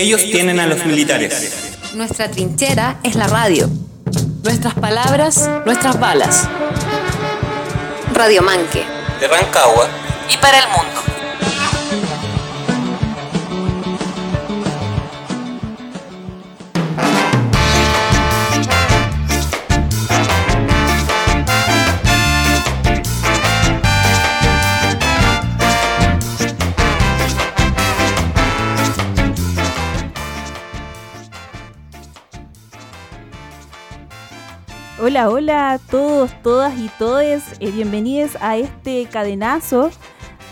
Ellos tienen a los militares. Nuestra trinchera es la radio. Nuestras palabras, nuestras balas. Radio Manque. De Rancagua. Y para el mundo. Hola, hola a todos, todas y todes. Eh, bienvenidos a este cadenazo.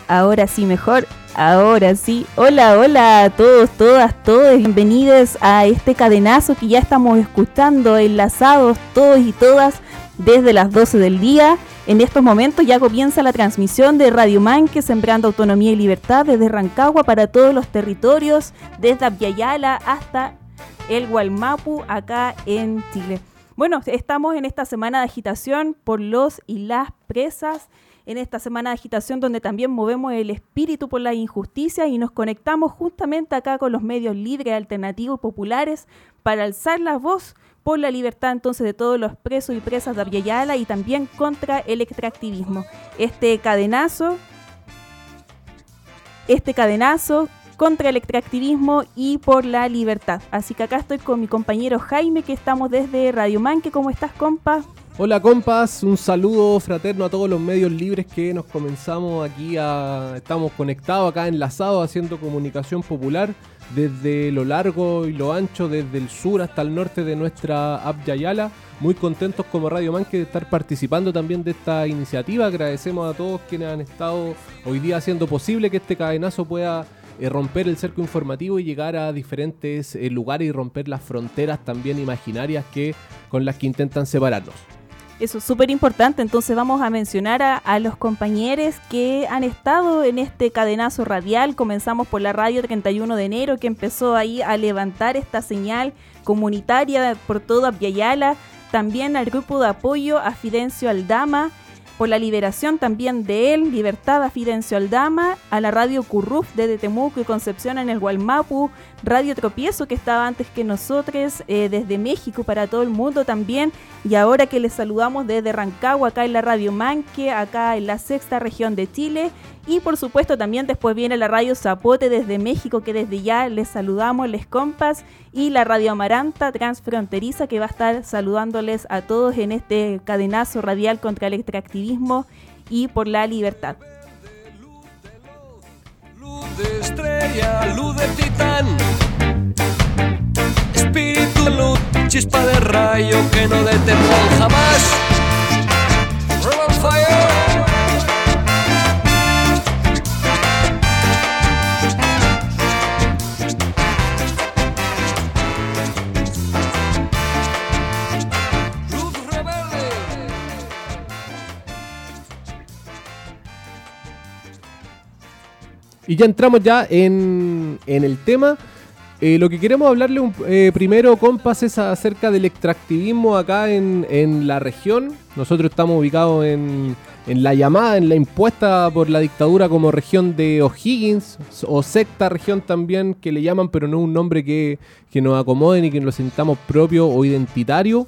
Ahora sí, mejor. Ahora sí. Hola, hola a todos, todas, todos. Bienvenidos a este cadenazo que ya estamos escuchando, enlazados todos y todas desde las 12 del día. En estos momentos ya comienza la transmisión de Radio Manque, Sembrando Autonomía y Libertad desde Rancagua para todos los territorios, desde Apiayala hasta el Gualmapu, acá en Chile. Bueno, estamos en esta semana de agitación por los y las presas, en esta semana de agitación donde también movemos el espíritu por la injusticia y nos conectamos justamente acá con los medios libres, alternativos, populares, para alzar la voz por la libertad entonces de todos los presos y presas de Aviala y también contra el extractivismo. Este cadenazo, este cadenazo contra el extractivismo y por la libertad. Así que acá estoy con mi compañero Jaime, que estamos desde Radio Manque. ¿Cómo estás, compa? Hola compas, un saludo fraterno a todos los medios libres que nos comenzamos aquí a... Estamos conectados acá, enlazados, haciendo comunicación popular desde lo largo y lo ancho, desde el sur hasta el norte de nuestra Yayala. Muy contentos como Radio Manque de estar participando también de esta iniciativa. Agradecemos a todos quienes han estado hoy día haciendo posible que este cadenazo pueda eh, romper el cerco informativo y llegar a diferentes eh, lugares y romper las fronteras también imaginarias que con las que intentan separarnos. Eso es súper importante, entonces vamos a mencionar a, los compañeros que han estado en este cadenazo radial. Comenzamos por la radio 31 de enero que empezó ahí a levantar esta señal comunitaria por toda Viayala. También al grupo de apoyo a Fidencio Aldama, por la liberación también de él, Libertad a Fidencio Aldama, a la radio Curruf de Temuco y Concepción en el Gualmapu, Radio Tropiezo que estaba antes que nosotros, eh, desde México para todo el mundo también, y ahora que les saludamos desde Rancagua, acá en la Radio Manque, acá en la sexta región de Chile, y por supuesto también después viene la radio Zapote desde México, que desde ya les saludamos, les compas, y la radio Amaranta transfronteriza, que va a estar saludándoles a todos en este cadenazo radial contra el extractivismo y por la libertad. Luz de estrella, luz de titán, espíritu luz, chispa de rayo que no detendrán jamás. Rebel fire. Y ya entramos ya en, en el tema. Eh, lo que queremos hablarle eh, primero, compas, es acerca del extractivismo acá en, en la región. Nosotros estamos ubicados en, en la llamada, en la impuesta por la dictadura como región de O'Higgins, o sexta región también, que le llaman, pero no un nombre que, que nos acomode ni que nos sintamos propio o identitario.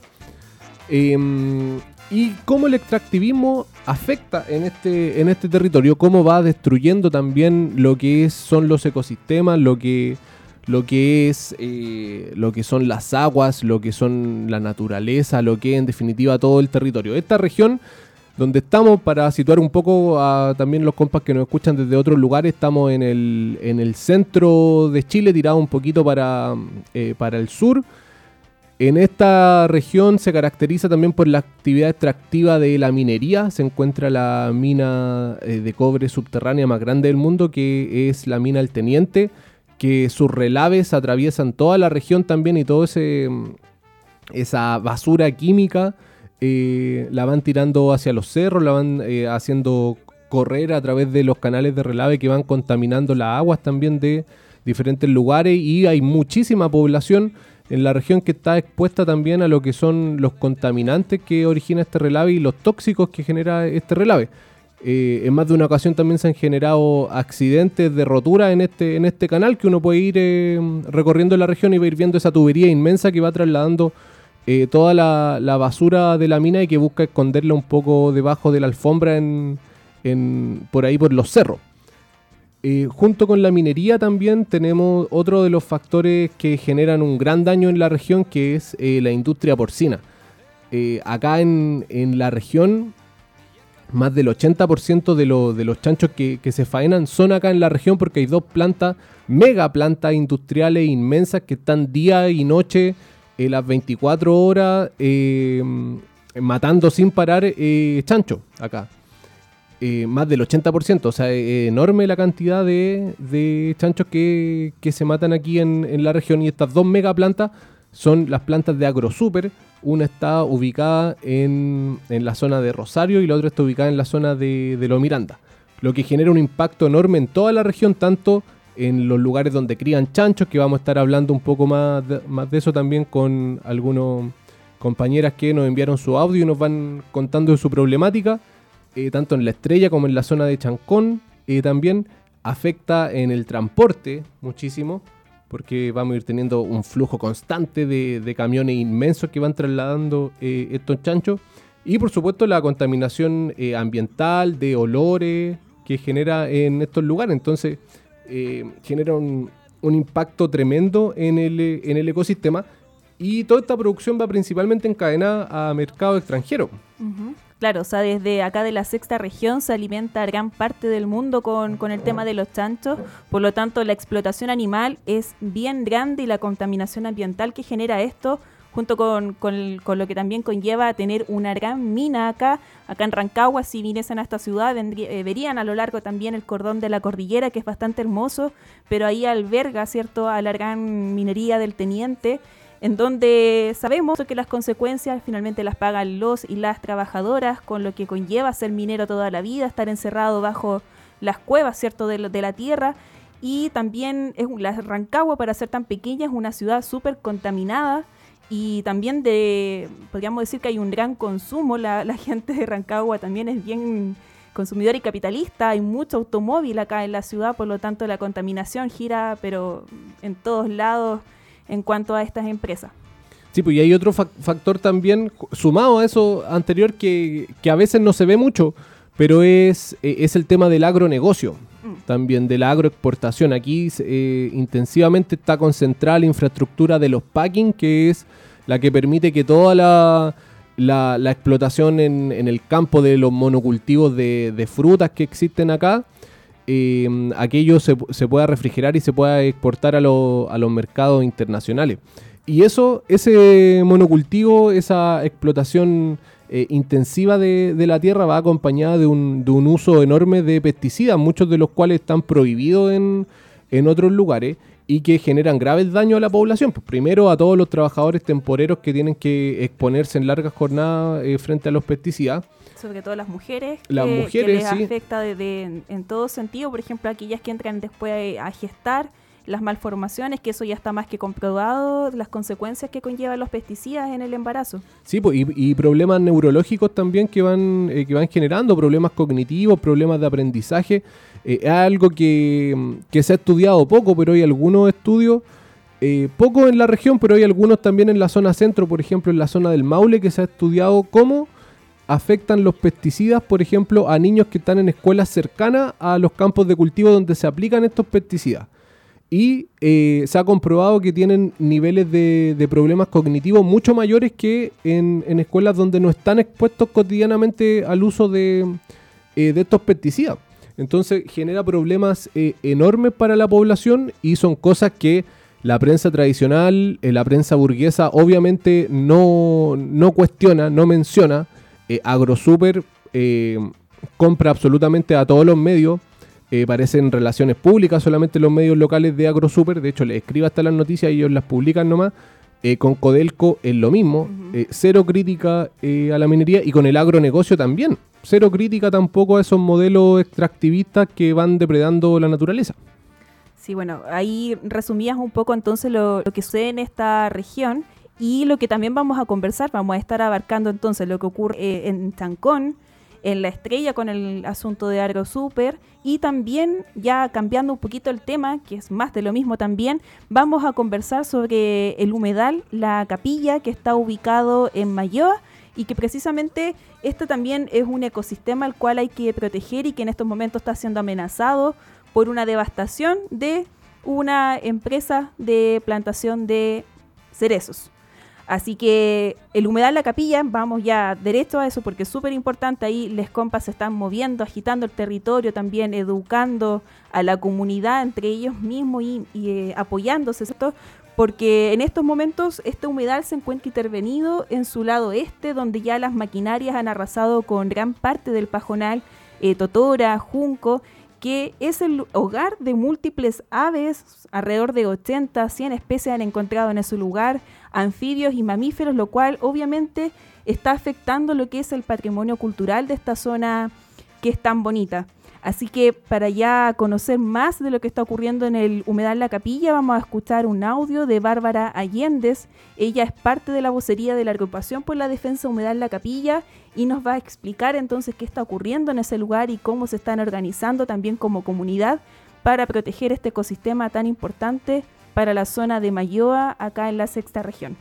Em, y cómo el extractivismo afecta en este, en este territorio, cómo va destruyendo también lo que es- son los ecosistemas, lo que, lo que es eh, lo que son las aguas, lo que son la naturaleza, lo que es en definitiva todo el territorio. Esta región donde estamos, para situar un poco a también los compas que nos escuchan desde otros lugares, estamos en el, en el centro de Chile, tirado un poquito para, eh, para el sur. En esta región se caracteriza también por la actividad extractiva de la minería. Se encuentra la mina eh, de cobre subterránea más grande del mundo, que es la mina El Teniente, que sus relaves atraviesan toda la región también y todo ese esa basura química eh, la van tirando hacia los cerros, la van eh, haciendo correr a través de los canales de relave que van contaminando las aguas también de diferentes lugares y hay muchísima población en la región que está expuesta también a lo que son los contaminantes que origina este relave y los tóxicos que genera este relave. Eh, en más de una ocasión también se han generado accidentes de rotura en este, en este canal que uno puede ir eh, recorriendo la región y va a ir viendo esa tubería inmensa que va trasladando eh, toda la, la basura de la mina y que busca esconderla un poco debajo de la alfombra en, en- por ahí por los cerros. Junto con la minería también tenemos otro de los factores que generan un gran daño en la región que es eh, la industria porcina. Eh, acá en, en la región más del 80% de, lo- de los chanchos que, que se faenan son acá en la región porque hay dos plantas, mega plantas industriales inmensas que están día y noche, eh, las 24 horas, matando sin parar chanchos acá. Eh, más del 80%, o sea, es enorme la cantidad de, de chanchos que, que se matan aquí en, en la región y estas dos mega plantas son las plantas de AgroSuper. Una está ubicada en, en la zona de Rosario y la otra está ubicada en la zona de, de Lo Miranda. Lo que genera un impacto enorme en toda la región, tanto en los lugares donde crían chanchos, que vamos a estar hablando un poco más de, más de eso también con algunos compañeras que nos enviaron su audio y nos van contando de su problemática, eh, tanto en la estrella como en la zona de Chancón. eh, también afecta en el transporte muchísimo porque vamos a ir teniendo un flujo constante de, camiones inmensos que van trasladando eh, estos chanchos. Y por supuesto la contaminación ambiental, de olores que genera en estos lugares. Entonces genera un, impacto tremendo en el, ecosistema. Y toda esta producción va principalmente encadenada a mercado extranjero. Ujú. Claro, o sea, desde acá de la sexta región se alimenta gran parte del mundo con, con el tema de los chanchos, por lo tanto la explotación animal es bien grande y la contaminación ambiental que genera esto, junto con, con lo que también conlleva tener una gran mina acá, acá en Rancagua, si viniesen a esta ciudad, eh, verían a lo largo también el cordón de la cordillera, que es bastante hermoso, pero ahí alberga, ¿cierto?, a la gran minería del Teniente, en donde sabemos que las consecuencias finalmente las pagan los y las trabajadoras, con lo que conlleva ser minero toda la vida, estar encerrado bajo las cuevas, ¿cierto?, de, de la tierra. Y también es la Rancagua, para ser tan pequeña, es una ciudad súper contaminada y también de, podríamos decir que hay un gran consumo, la, la gente de Rancagua también es bien consumidor y capitalista, hay mucho automóvil acá en la ciudad, por lo tanto la contaminación gira, pero en todos lados en cuanto a estas empresas. Sí, pues y hay otro fac- factor también sumado a eso anterior que, que a veces no se ve mucho, pero es, eh, es el tema del agronegocio, también de la agroexportación. Aquí eh, intensivamente está concentrada la infraestructura de los packing, que es la que permite que toda la, la- la explotación en, en el campo de los monocultivos de, de frutas que existen acá, eh, aquello se, se pueda refrigerar y se pueda exportar a los mercados internacionales. Y eso, ese monocultivo, esa explotación eh, intensiva de, de la tierra va acompañada de un, de un uso enorme de pesticidas, muchos de los cuales están prohibidos en, en otros lugares y que generan graves daños a la población. Pues primero a todos los trabajadores temporeros que tienen que exponerse en largas jornadas eh, frente a los pesticidas. Sobre todo las mujeres, Las que, mujeres, que les sí. afecta de- de- en, en todo sentido, por ejemplo, aquellas que entran después a gestar, las malformaciones, que eso ya está más que comprobado, las consecuencias que conllevan los pesticidas en el embarazo. Sí, pues, y, y problemas neurológicos también que van, eh, que van generando, problemas cognitivos, problemas de aprendizaje. Eh, es algo que, que se ha estudiado poco, pero hay algunos estudios, eh, poco en la región, pero hay algunos también en la zona centro, por ejemplo, en la zona del Maule, que se ha estudiado cómo afectan los pesticidas, por ejemplo, a niños que están en escuelas cercanas a los campos de cultivo donde se aplican estos pesticidas. Y eh, se ha comprobado que tienen niveles de, problemas cognitivos mucho mayores que en, escuelas donde no están expuestos cotidianamente al uso de, eh, estos pesticidas. Entonces genera problemas eh, enormes para la población y son cosas que la prensa tradicional, la prensa burguesa, obviamente no, no cuestiona, no menciona. Eh, AgroSuper eh, compra absolutamente a todos los medios. Eh, parecen relaciones públicas solamente los medios locales de AgroSuper. De hecho, les escribe hasta las noticias y ellos las publican nomás. Con Codelco es lo mismo. Cero crítica a la minería y con el agronegocio también. Cero crítica tampoco a esos modelos extractivistas que van depredando la naturaleza. Sí, bueno, ahí resumías un poco entonces lo, lo que sucede en esta región y lo que también vamos a conversar, vamos a estar abarcando entonces lo que ocurre eh, en Chancón, en La Estrella con el asunto de Argo Super y también ya cambiando un poquito el tema, que es más de lo mismo también, vamos a conversar sobre el humedal, la capilla que está ubicado en Mayoa y que precisamente este también es un ecosistema al cual hay que proteger y que en estos momentos está siendo amenazado por una devastación de una empresa de plantación de cerezos. Así que el humedal La Capilla, vamos ya derecho a eso porque es súper importante. Ahí les compas se están moviendo, agitando el territorio, también educando a la comunidad entre ellos mismos y, eh, apoyándose, ¿cierto? Porque en estos momentos este humedal se encuentra intervenido en su lado este, donde ya las maquinarias han arrasado con gran parte del pajonal, eh, totora, junco, que es el hogar de múltiples aves, alrededor de 80, 100 especies han encontrado en ese lugar, anfibios y mamíferos, lo cual obviamente está afectando lo que es el patrimonio cultural de esta zona que es tan bonita. Así que para ya conocer más de lo que está ocurriendo en el Humedal La Capilla, vamos a escuchar un audio de Bárbara Allendez. Ella es parte de la vocería de la agrupación por la defensa Humedal La Capilla y nos va a explicar entonces qué está ocurriendo en ese lugar y cómo se están organizando también como comunidad para proteger este ecosistema tan importante para la zona de Mayoa, acá en la sexta región.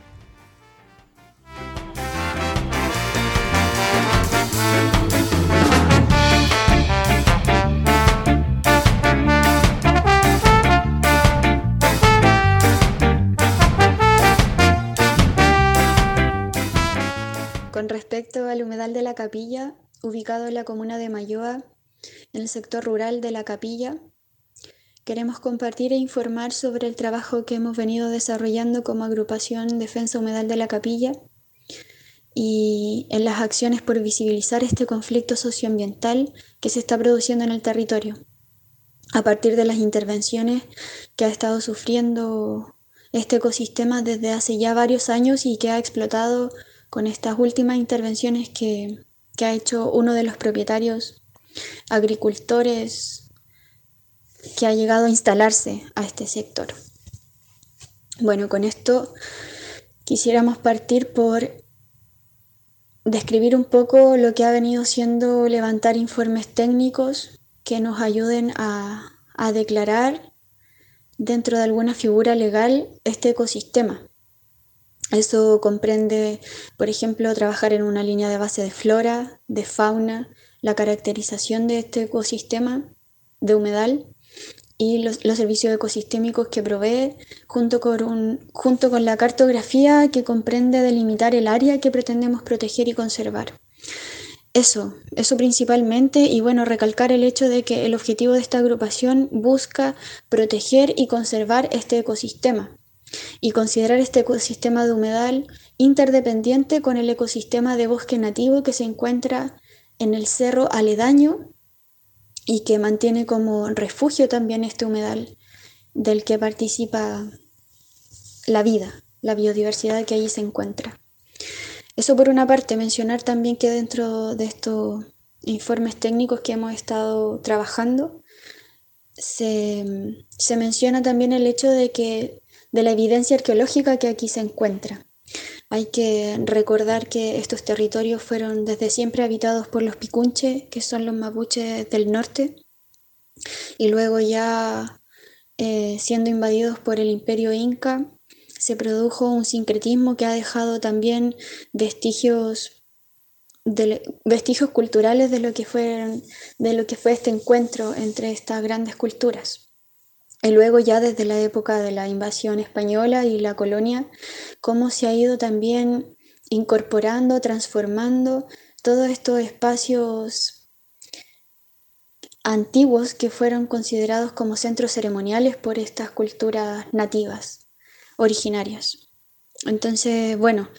Con respecto al humedal de la capilla, ubicado en la comuna de Mayoa, en el sector rural de la capilla, queremos compartir e informar sobre el trabajo que hemos venido desarrollando como agrupación Defensa Humedal de la Capilla y en las acciones por visibilizar este conflicto socioambiental que se está produciendo en el territorio, a partir de las intervenciones que ha estado sufriendo este ecosistema desde hace ya varios años y que ha explotado con estas últimas intervenciones que, que ha hecho uno de los propietarios agricultores que ha llegado a instalarse a este sector. Bueno, con esto quisiéramos partir por describir un poco lo que ha venido siendo levantar informes técnicos que nos ayuden a, declarar dentro de alguna figura legal este ecosistema. Eso comprende, por ejemplo, trabajar en una línea de base de flora, de fauna, la caracterización de este ecosistema de humedal y los, servicios ecosistémicos que provee, junto con, junto con la cartografía que comprende delimitar el área que pretendemos proteger y conservar. Eso, eso principalmente, y bueno, recalcar el hecho de que el objetivo de esta agrupación busca proteger y conservar este ecosistema, y considerar este ecosistema de humedal interdependiente con el ecosistema de bosque nativo que se encuentra en el cerro aledaño y que mantiene como refugio también este humedal del que participa la vida, la biodiversidad que allí se encuentra. Eso por una parte, mencionar también que dentro de estos informes técnicos que hemos estado trabajando, se, se menciona también el hecho de que de la evidencia arqueológica que aquí se encuentra. Hay que recordar que estos territorios fueron desde siempre habitados por los picunches, que son los mapuches del norte, y luego ya eh, siendo invadidos por el imperio inca, se produjo un sincretismo que ha dejado también vestigios, vestigios culturales de lo que fue este encuentro entre estas grandes culturas. Y luego ya desde la época de la invasión española y la colonia, cómo se ha ido también incorporando, transformando todos estos espacios antiguos que fueron considerados como centros ceremoniales por estas culturas nativas, originarias. Entonces, bueno,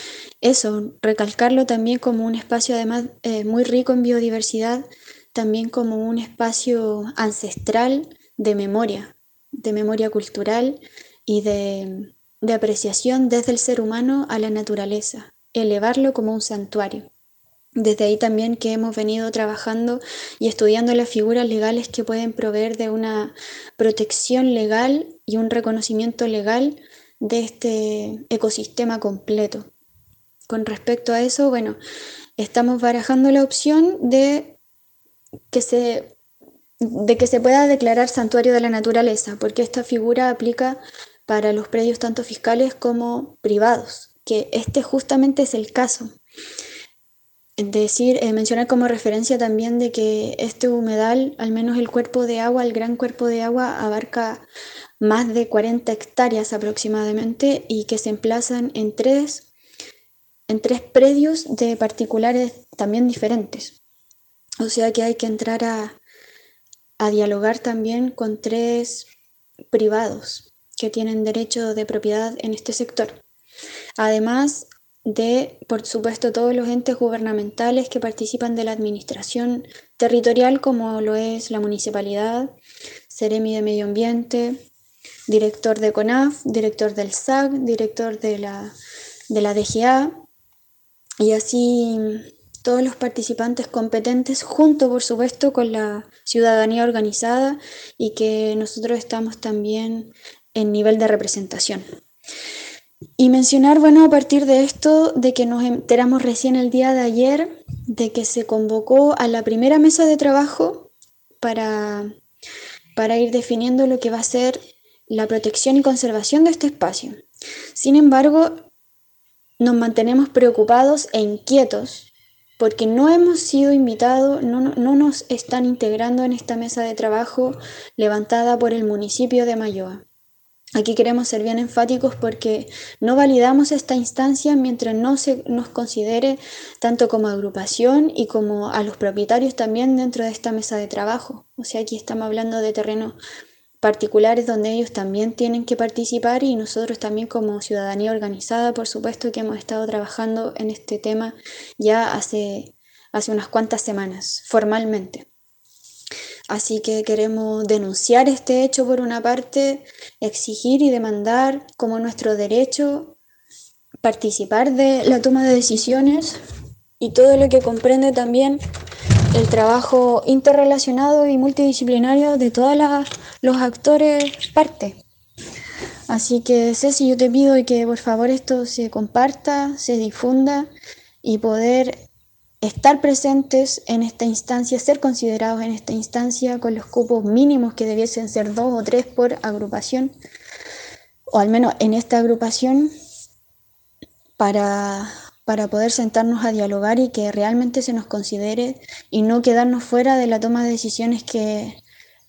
eso, recalcarlo también como un espacio además eh, muy rico en biodiversidad, también como un espacio ancestral de memoria, de memoria cultural y de, apreciación desde el ser humano a la naturaleza, elevarlo como un santuario. Desde ahí también que hemos venido trabajando y estudiando las figuras legales que pueden proveer de una protección legal y un reconocimiento legal de este ecosistema completo, con respecto a eso, bueno, estamos barajando la opción de que se de que se pueda declarar santuario de la naturaleza, porque esta figura aplica para los predios tanto fiscales como privados, que este justamente es el caso. Es decir, eh, mencionar como referencia también de que este humedal, al menos el cuerpo de agua, el gran cuerpo de agua, abarca más de 40 hectáreas aproximadamente y que se emplazan en tres, en tres predios de particulares también diferentes. O sea que hay que entrar a, a dialogar también con tres privados que tienen derecho de propiedad en este sector. Además de, por supuesto, todos los entes gubernamentales que participan de la administración territorial, como lo es la municipalidad, Ceremi de Medio Ambiente, director de CONAF, director del SAC, director de la, de la DGA, y así todos los participantes competentes, junto por supuesto con la ciudadanía organizada y que nosotros estamos también en nivel de representación. Y mencionar, bueno, a partir de esto, de que nos enteramos recién el día de ayer, de que se convocó a la primera mesa de trabajo para, para ir definiendo lo que va a ser la protección y conservación de este espacio. Sin embargo, nos mantenemos preocupados e inquietos porque no hemos sido invitados, no, no, nos están integrando en esta mesa de trabajo levantada por el municipio de Mayoa. Aquí queremos ser bien enfáticos porque no validamos esta instancia mientras no se nos considere tanto como agrupación y como a los propietarios también dentro de esta mesa de trabajo. O sea, aquí estamos hablando de terrenos particulares donde ellos también tienen que participar y nosotros también como ciudadanía organizada, por supuesto que hemos estado trabajando en este tema ya hace, hace unas cuantas semanas, formalmente. Así que queremos denunciar este hecho por una parte, exigir y demandar como nuestro derecho participar de la toma de decisiones y todo lo que comprende también el trabajo interrelacionado y multidisciplinario de todos los actores parte. Así que Ceci, yo te pido que por favor esto se comparta, se difunda y poder estar presentes en esta instancia, ser considerados en esta instancia con los cupos mínimos que debiesen ser dos o tres por agrupación, o al menos en esta agrupación, para, para poder sentarnos a dialogar y que realmente se nos considere y no quedarnos fuera de la toma de decisiones que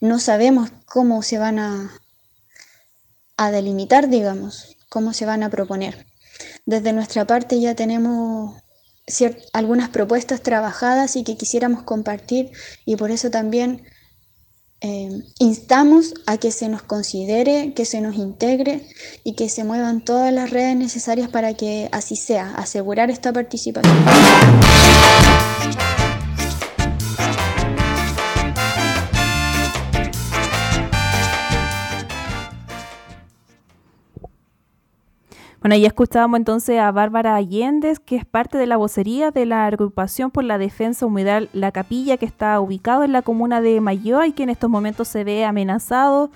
no sabemos cómo se van a, a delimitar, digamos, cómo se van a proponer. Desde nuestra parte ya tenemos algunas propuestas trabajadas y que quisiéramos compartir y por eso también eh, instamos a que se nos considere, que se nos integre y que se muevan todas las redes necesarias para que así sea, asegurar esta participación. Bueno, ya escuchábamos entonces a Bárbara Allende, que es parte de la vocería de la agrupación por la defensa humedal La Capilla, que está ubicado en la comuna de Mayoa y que en estos momentos se ve amenazado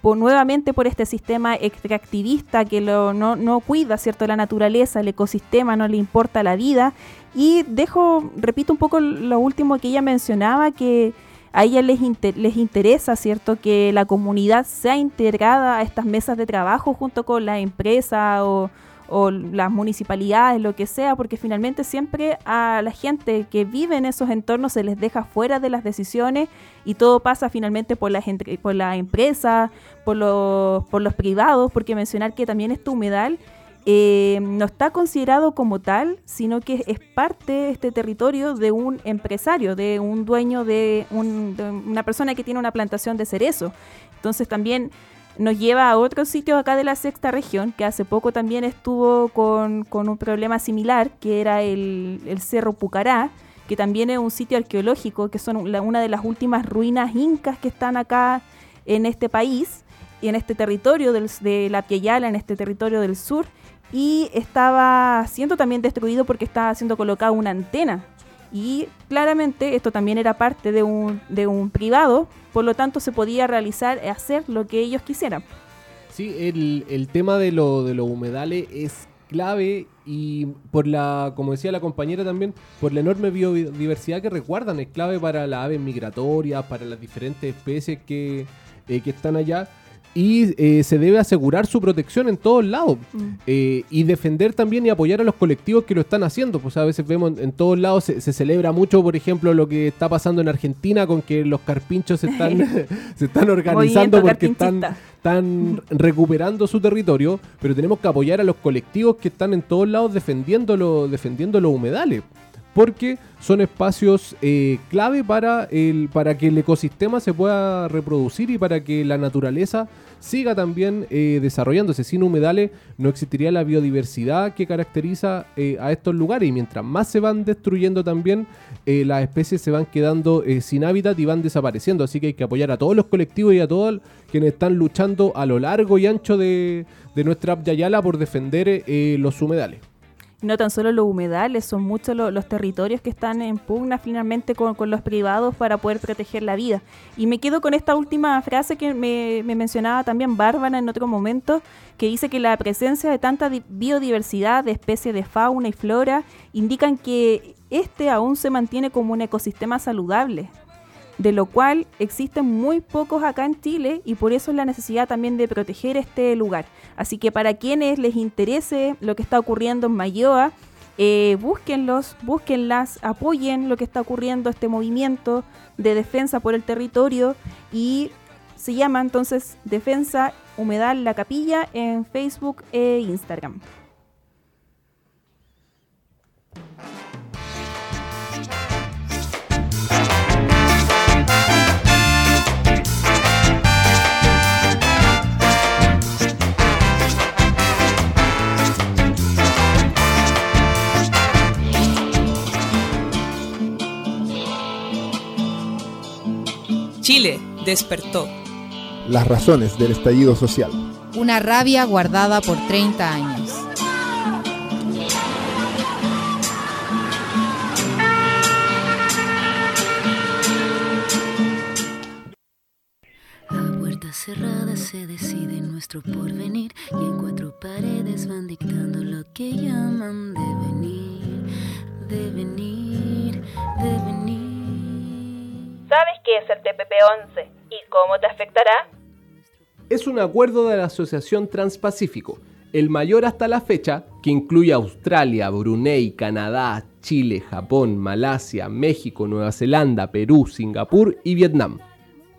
por, nuevamente por este sistema extractivista que lo, no, no cuida cierto la naturaleza, el ecosistema, no le importa la vida. Y dejo, repito un poco lo último que ella mencionaba, que a ella les, les interesa, ¿cierto?, que la comunidad sea integrada a estas mesas de trabajo junto con la empresa o, las municipalidades, lo que sea, porque finalmente siempre a la gente que vive en esos entornos se les deja fuera de las decisiones y todo pasa finalmente por la, por la empresa, por los, por los privados, porque mencionar que también este humedal eh, no está considerado como tal, sino que es parte de este territorio de un empresario, de un dueño, de, una persona que tiene una plantación de cerezo. Entonces también nos lleva a otro sitio acá de la sexta región, que hace poco también estuvo con, un problema similar, que era el, Cerro Pucará, que también es un sitio arqueológico, que son una de las últimas ruinas incas que están acá en este país y en este territorio de la Piayala, en este territorio del sur y estaba siendo también destruido porque estaba siendo colocada una antena. Y claramente esto también era parte de un, de un privado, por lo tanto se podía realizar, hacer lo que ellos quisieran. Sí, el, el tema de, lo, de los humedales es clave y por la, como decía la compañera también, por la enorme biodiversidad que resguardan, es clave para las aves migratorias, para las diferentes especies que, eh, que están allá y eh, se debe asegurar su protección en todos lados Mm. Eh, y defender también y apoyar a los colectivos que lo están haciendo. Pues a veces vemos en todos lados se, se celebra mucho, por ejemplo, lo que está pasando en Argentina con que los carpinchos se están, se están organizando porque están, están recuperando su territorio, pero tenemos que apoyar a los colectivos que están en todos lados defendiendo, lo- defendiendo los humedales. Porque son espacios eh, clave para, el, para que el ecosistema se pueda reproducir y para que la naturaleza siga también eh, desarrollándose. Sin humedales no existiría la biodiversidad que caracteriza eh, a estos lugares y mientras más se van destruyendo también, eh, las especies se van quedando eh, sin hábitat y van desapareciendo. Así que hay que apoyar a todos los colectivos y a todos quienes están luchando a lo largo y ancho de, de nuestra Yayala por defender los humedales. No tan solo los humedales, son muchos lo- los territorios que están en pugna finalmente con, los privados para poder proteger la vida. Y me quedo con esta última frase que me, me mencionaba también Bárbara en otro momento, que dice que la presencia de tanta di- biodiversidad de especies de fauna y flora indican que este aún se mantiene como un ecosistema saludable de lo cual existen muy pocos acá en Chile y por eso es la necesidad también de proteger este lugar. Así que para quienes les interese lo que está ocurriendo en Mayoa, eh, búsquenlos, búsquenlas, apoyen lo que está ocurriendo, este movimiento de defensa por el territorio y se llama entonces Defensa Humedal La Capilla en Facebook e Instagram. Chile despertó. Las razones del estallido social. Una rabia guardada por 30 años. A puertas cerradas se decide nuestro porvenir y en cuatro paredes van dictando lo que llaman devenir, devenir, devenir. ¿Sabes qué es el TPP-11 y cómo te afectará? es un acuerdo de la Asociación Transpacífico, el mayor hasta la fecha, que incluye Australia, Brunei, Canadá, Chile, Japón, Malasia, México, Nueva Zelanda, Perú, Singapur y Vietnam.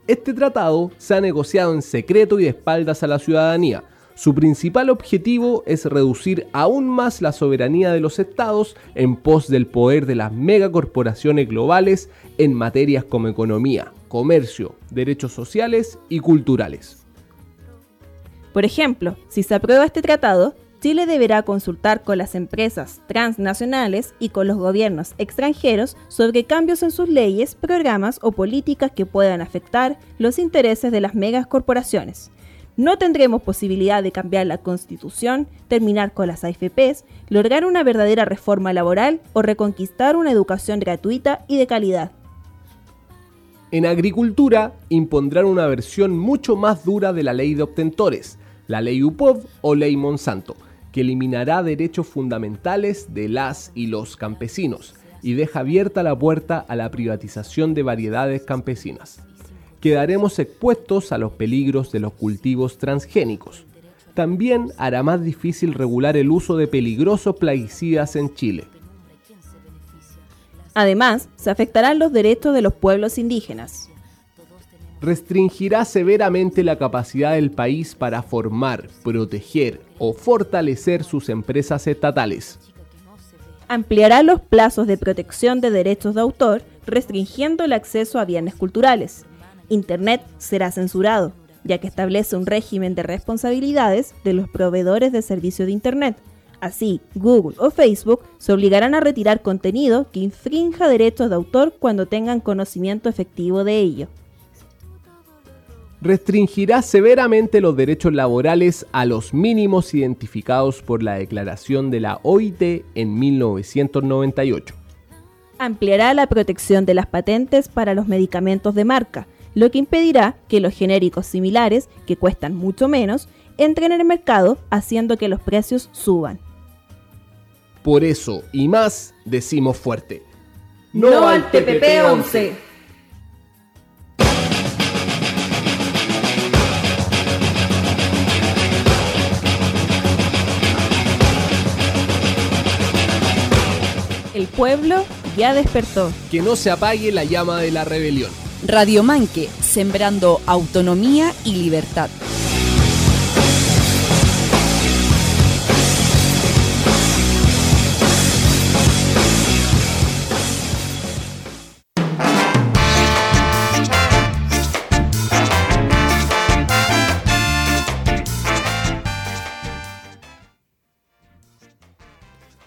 Este tratado se ha negociado en secreto y de espaldas a la ciudadanía. Su principal objetivo es reducir aún más la soberanía de los estados en pos del poder de las megacorporaciones globales en materias como economía, comercio, derechos sociales y culturales. Por ejemplo, si se aprueba este tratado, Chile deberá consultar con las empresas transnacionales y con los gobiernos extranjeros sobre cambios en sus leyes, programas o políticas que puedan afectar los intereses de las megas corporaciones. No tendremos posibilidad de cambiar la constitución, terminar con las AFPs, lograr una verdadera reforma laboral o reconquistar una educación gratuita y de calidad. En agricultura impondrán una versión mucho más dura de la ley de obtentores, la ley UPOV o ley Monsanto, que eliminará derechos fundamentales de las y los campesinos y deja abierta la puerta a la privatización de variedades campesinas. Quedaremos expuestos a los peligros de los cultivos transgénicos. También hará más difícil regular el uso de peligrosos plaguicidas en Chile. Además, se afectarán los derechos de los pueblos indígenas. restringirá severamente la capacidad del país para formar, proteger o fortalecer sus empresas estatales. ampliará los plazos de protección de derechos de autor, restringiendo el acceso a bienes culturales. Internet será censurado, ya que establece un régimen de responsabilidades de los proveedores de servicios de Internet. Así, Google o Facebook se obligarán a retirar contenido que infrinja derechos de autor cuando tengan conocimiento efectivo de ello. Restringirá severamente los derechos laborales a los mínimos identificados por la declaración de la OIT en 1998. ampliará la protección de las patentes para los medicamentos de marca, lo que impedirá que los genéricos similares, que cuestan mucho menos, entren en el mercado, haciendo que los precios suban. Por eso y más decimos fuerte. No al TPP 11. El pueblo ya despertó. Que no se apague la llama de la rebelión. Radio Manque, sembrando autonomía y libertad.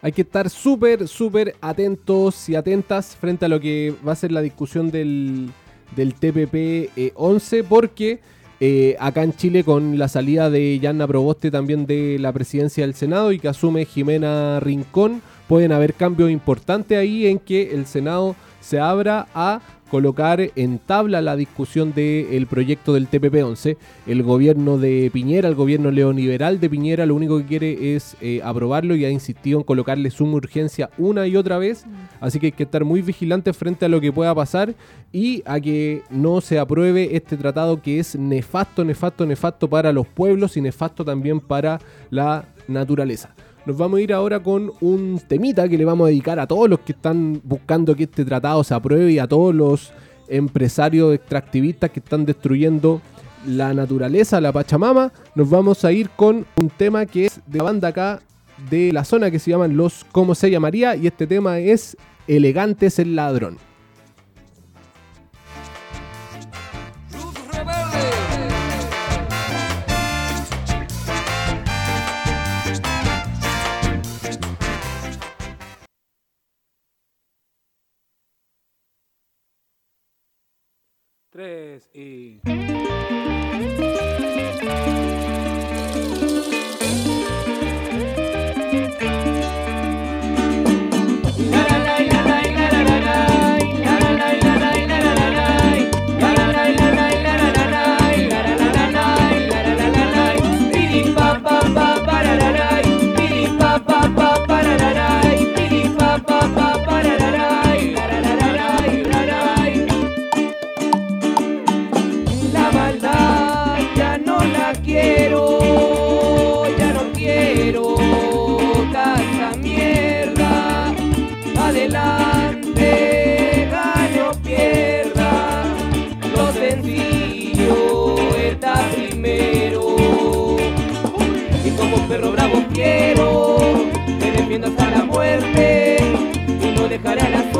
Hay que estar súper, súper atentos y atentas frente a lo que va a ser la discusión del, del TPP eh, 11 porque eh, acá en Chile con la salida de Yanna Proboste también de la presidencia del Senado y que asume Jimena Rincón, pueden haber cambios importantes ahí en que el Senado se abra a colocar en tabla la discusión del proyecto del TPP-11. El gobierno de Piñera, el gobierno neoliberal de Piñera, lo único que quiere es eh, aprobarlo y ha insistido en colocarle suma urgencia una y otra vez. Así que hay que estar muy vigilantes frente a lo que pueda pasar y a que no se apruebe este tratado que es nefasto, nefasto, nefasto para los pueblos y nefasto también para la naturaleza. Nos vamos a ir ahora con un temita que le vamos a dedicar a todos los que están buscando que este tratado se apruebe y a todos los empresarios extractivistas que están destruyendo la naturaleza, la Pachamama. Nos vamos a ir con un tema que es de la banda acá de la zona que se llaman Los ¿Cómo se llamaría? Y este tema es Elegantes el ladrón. Tres y...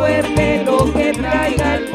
suerte lo que traiga el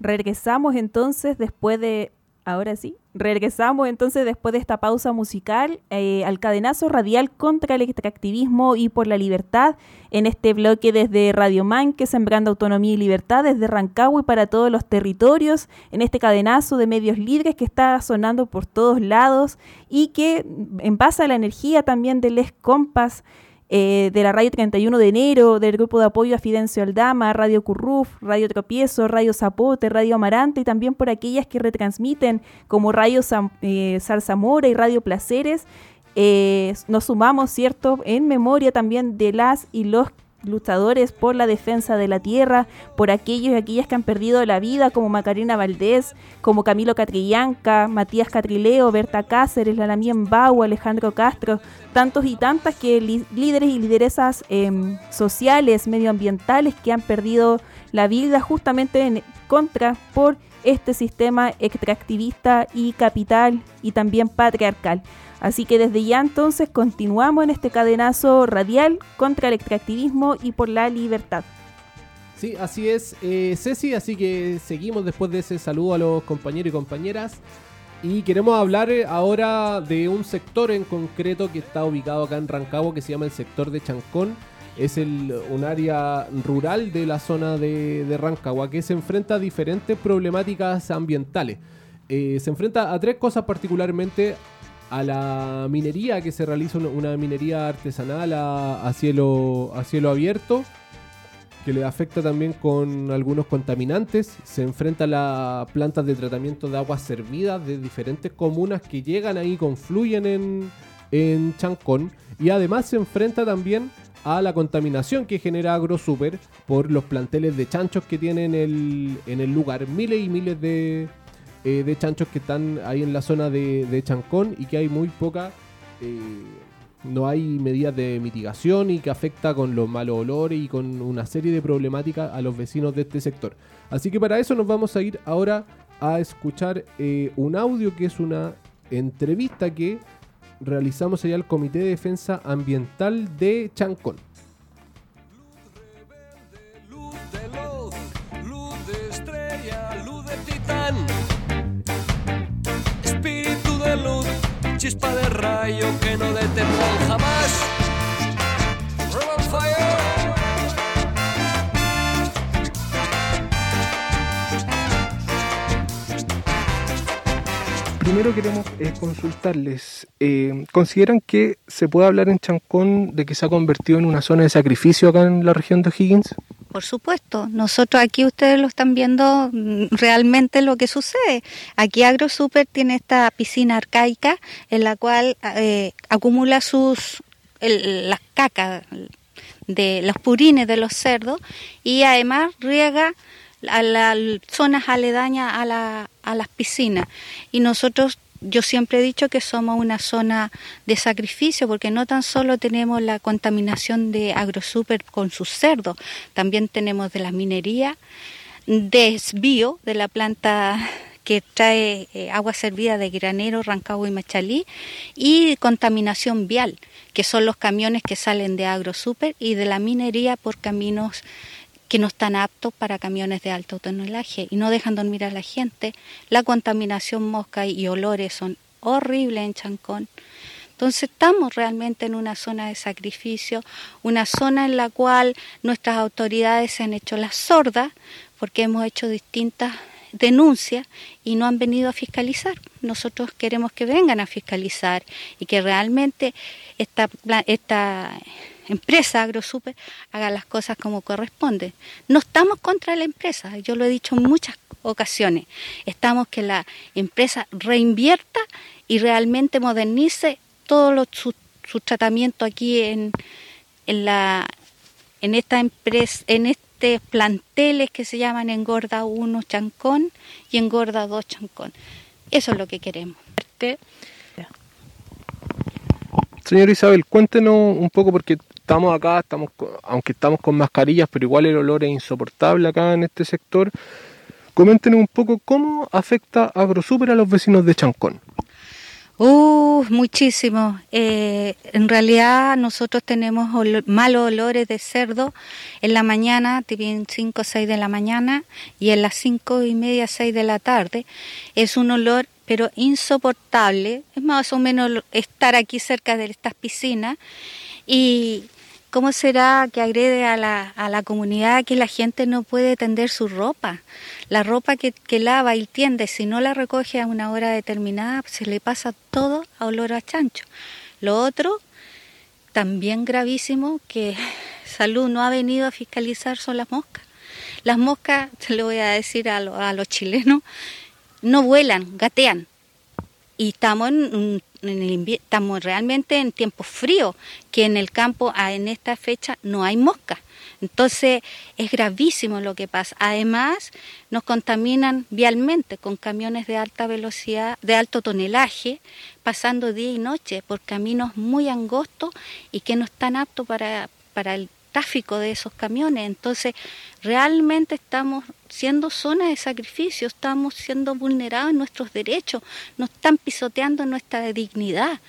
Regresamos entonces después de... Ahora sí, regresamos entonces después de esta pausa musical eh, al cadenazo radial contra el extractivismo y por la libertad en este bloque desde Radio Man, que Sembrando Autonomía y Libertad desde Rancagua y para todos los territorios, en este cadenazo de medios libres que está sonando por todos lados y que en base a la energía también de Les Compas, eh, de la Radio 31 de enero, del grupo de apoyo a Fidencio Aldama, Radio Curruf, Radio Tropiezo, Radio Zapote, Radio Amarante y también por aquellas que retransmiten como Radio Sam, eh, Zarzamora y Radio Placeres. Eh, nos sumamos, ¿cierto?, en memoria también de las y los luchadores por la defensa de la tierra, por aquellos y aquellas que han perdido la vida, como Macarena Valdés, como Camilo Catrillanca, Matías Catrileo, Berta Cáceres, Lalamien Bau, Alejandro Castro, tantos y tantas que líderes y lideresas eh, sociales, medioambientales que han perdido la vida justamente en contra por este sistema extractivista y capital y también patriarcal. Así que desde ya entonces continuamos en este cadenazo radial contra el extractivismo y por la libertad. Sí, así es, eh, Ceci, así que seguimos después de ese saludo a los compañeros y compañeras. Y queremos hablar eh, ahora de un sector en concreto que está ubicado acá en Rancagua, que se llama el sector de Chancón. Es un área rural de la zona de, de Rancagua que se enfrenta a diferentes problemáticas ambientales. Eh, se enfrenta a tres cosas particularmente a la minería que se realiza una, minería artesanal a, cielo, a cielo abierto que le afecta también con algunos contaminantes. Se enfrenta a las plantas de tratamiento de aguas servidas de diferentes comunas que llegan ahí, confluyen en, en Chancón. Y además se enfrenta también a la contaminación que genera AgroSuper por los planteles de chanchos que tiene en el, en el lugar. Miles y miles de, eh, de chanchos que están ahí en la zona de, de Chancón y que hay muy poca... eh, no hay medidas de mitigación y que afecta con los malos olores y con una serie de problemáticas a los vecinos de este sector. Así que para eso nos vamos a ir ahora a escuchar eh, un audio que es una entrevista que realizamos allá al Comité de Defensa Ambiental de Chancón. Luz de estrella, luz. Chispa de rayo que no detendrán jamás. Primero queremos eh, consultarles, eh, ¿consideran que se puede hablar en Chancón de que se ha convertido en una zona de sacrificio acá en la región de O'Higgins? Por supuesto, nosotros aquí ustedes lo están viendo mm, realmente lo que sucede. Aquí AgroSuper tiene esta piscina arcaica en la cual eh, acumula sus las cacas de los purines de los cerdos y además riega a las zonas aledañas a, la, a las piscinas. Y nosotros yo siempre he dicho que somos una zona de sacrificio porque no tan solo tenemos la contaminación de AgroSuper con sus cerdos, también tenemos de la minería, desvío de la planta que trae eh, agua servida de Granero, Rancagua y Machalí y contaminación vial, que son los camiones que salen de AgroSuper y de la minería por caminos que no están aptos para camiones de alto tonelaje y no dejan dormir a la gente. La contaminación mosca y olores son horribles en Chancón. Entonces estamos realmente en una zona de sacrificio, una zona en la cual nuestras autoridades se han hecho las sordas porque hemos hecho distintas denuncias y no han venido a fiscalizar. Nosotros queremos que vengan a fiscalizar y que realmente esta, esta empresa AgroSuper haga las cosas como corresponde. No estamos contra la empresa, yo lo he dicho en muchas ocasiones. Estamos que la empresa reinvierta y realmente modernice todo su, su, tratamiento aquí en, en, la, en esta empresa, en estos planteles que se llaman Engorda 1 Chancón y Engorda 2 Chancón. Eso es lo que queremos. Señor Isabel, cuéntenos un poco, porque estamos acá, estamos aunque estamos con mascarillas, pero igual el olor es insoportable acá en este sector. Coméntenos un poco cómo afecta AgroSuper a los vecinos de Chancón. Uh, muchísimo. Eh, en realidad nosotros tenemos malos olores de cerdo en la mañana, bien 5 o 6 de la mañana, y en las 5 y media, 6 de la tarde. Es un olor pero insoportable. Es más o menos estar aquí cerca de estas piscinas y ¿Cómo será que agrede a la, a la comunidad que la gente no puede tender su ropa? La ropa que, lava y tiende, si no la recoge a una hora determinada, se le pasa todo a olor a chancho. Lo otro, también gravísimo, que Salud no ha venido a fiscalizar son las moscas. Las moscas, lo voy a decir a, a los chilenos, no vuelan, gatean. Y estamos en estamos realmente en tiempos fríos, que en el campo en esta fecha no hay mosca. Entonces es gravísimo lo que pasa. Además, nos contaminan vialmente con camiones de alta velocidad, de alto tonelaje, pasando día y noche por caminos muy angostos y que no están aptos para, para el tráfico de esos camiones. Entonces, realmente estamos siendo zona de sacrificio, estamos siendo vulnerados en nuestros derechos, nos están pisoteando nuestra dignidad.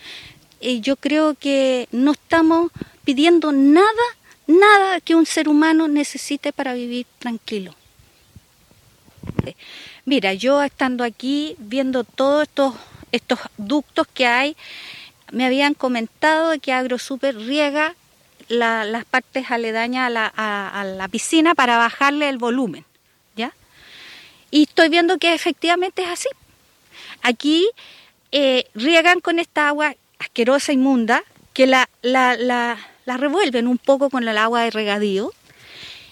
Y yo creo que no estamos pidiendo nada, nada que un ser humano necesite para vivir tranquilo. Mira, yo estando aquí viendo todos estos, estos ductos que hay, me habían comentado que AgroSuper riega las partes aledañas a la, a la piscina para bajarle el volumen. Y estoy viendo que efectivamente es así. Aquí eh, riegan con esta agua asquerosa, inmunda, que la, la, la, la, revuelven un poco con el agua de regadío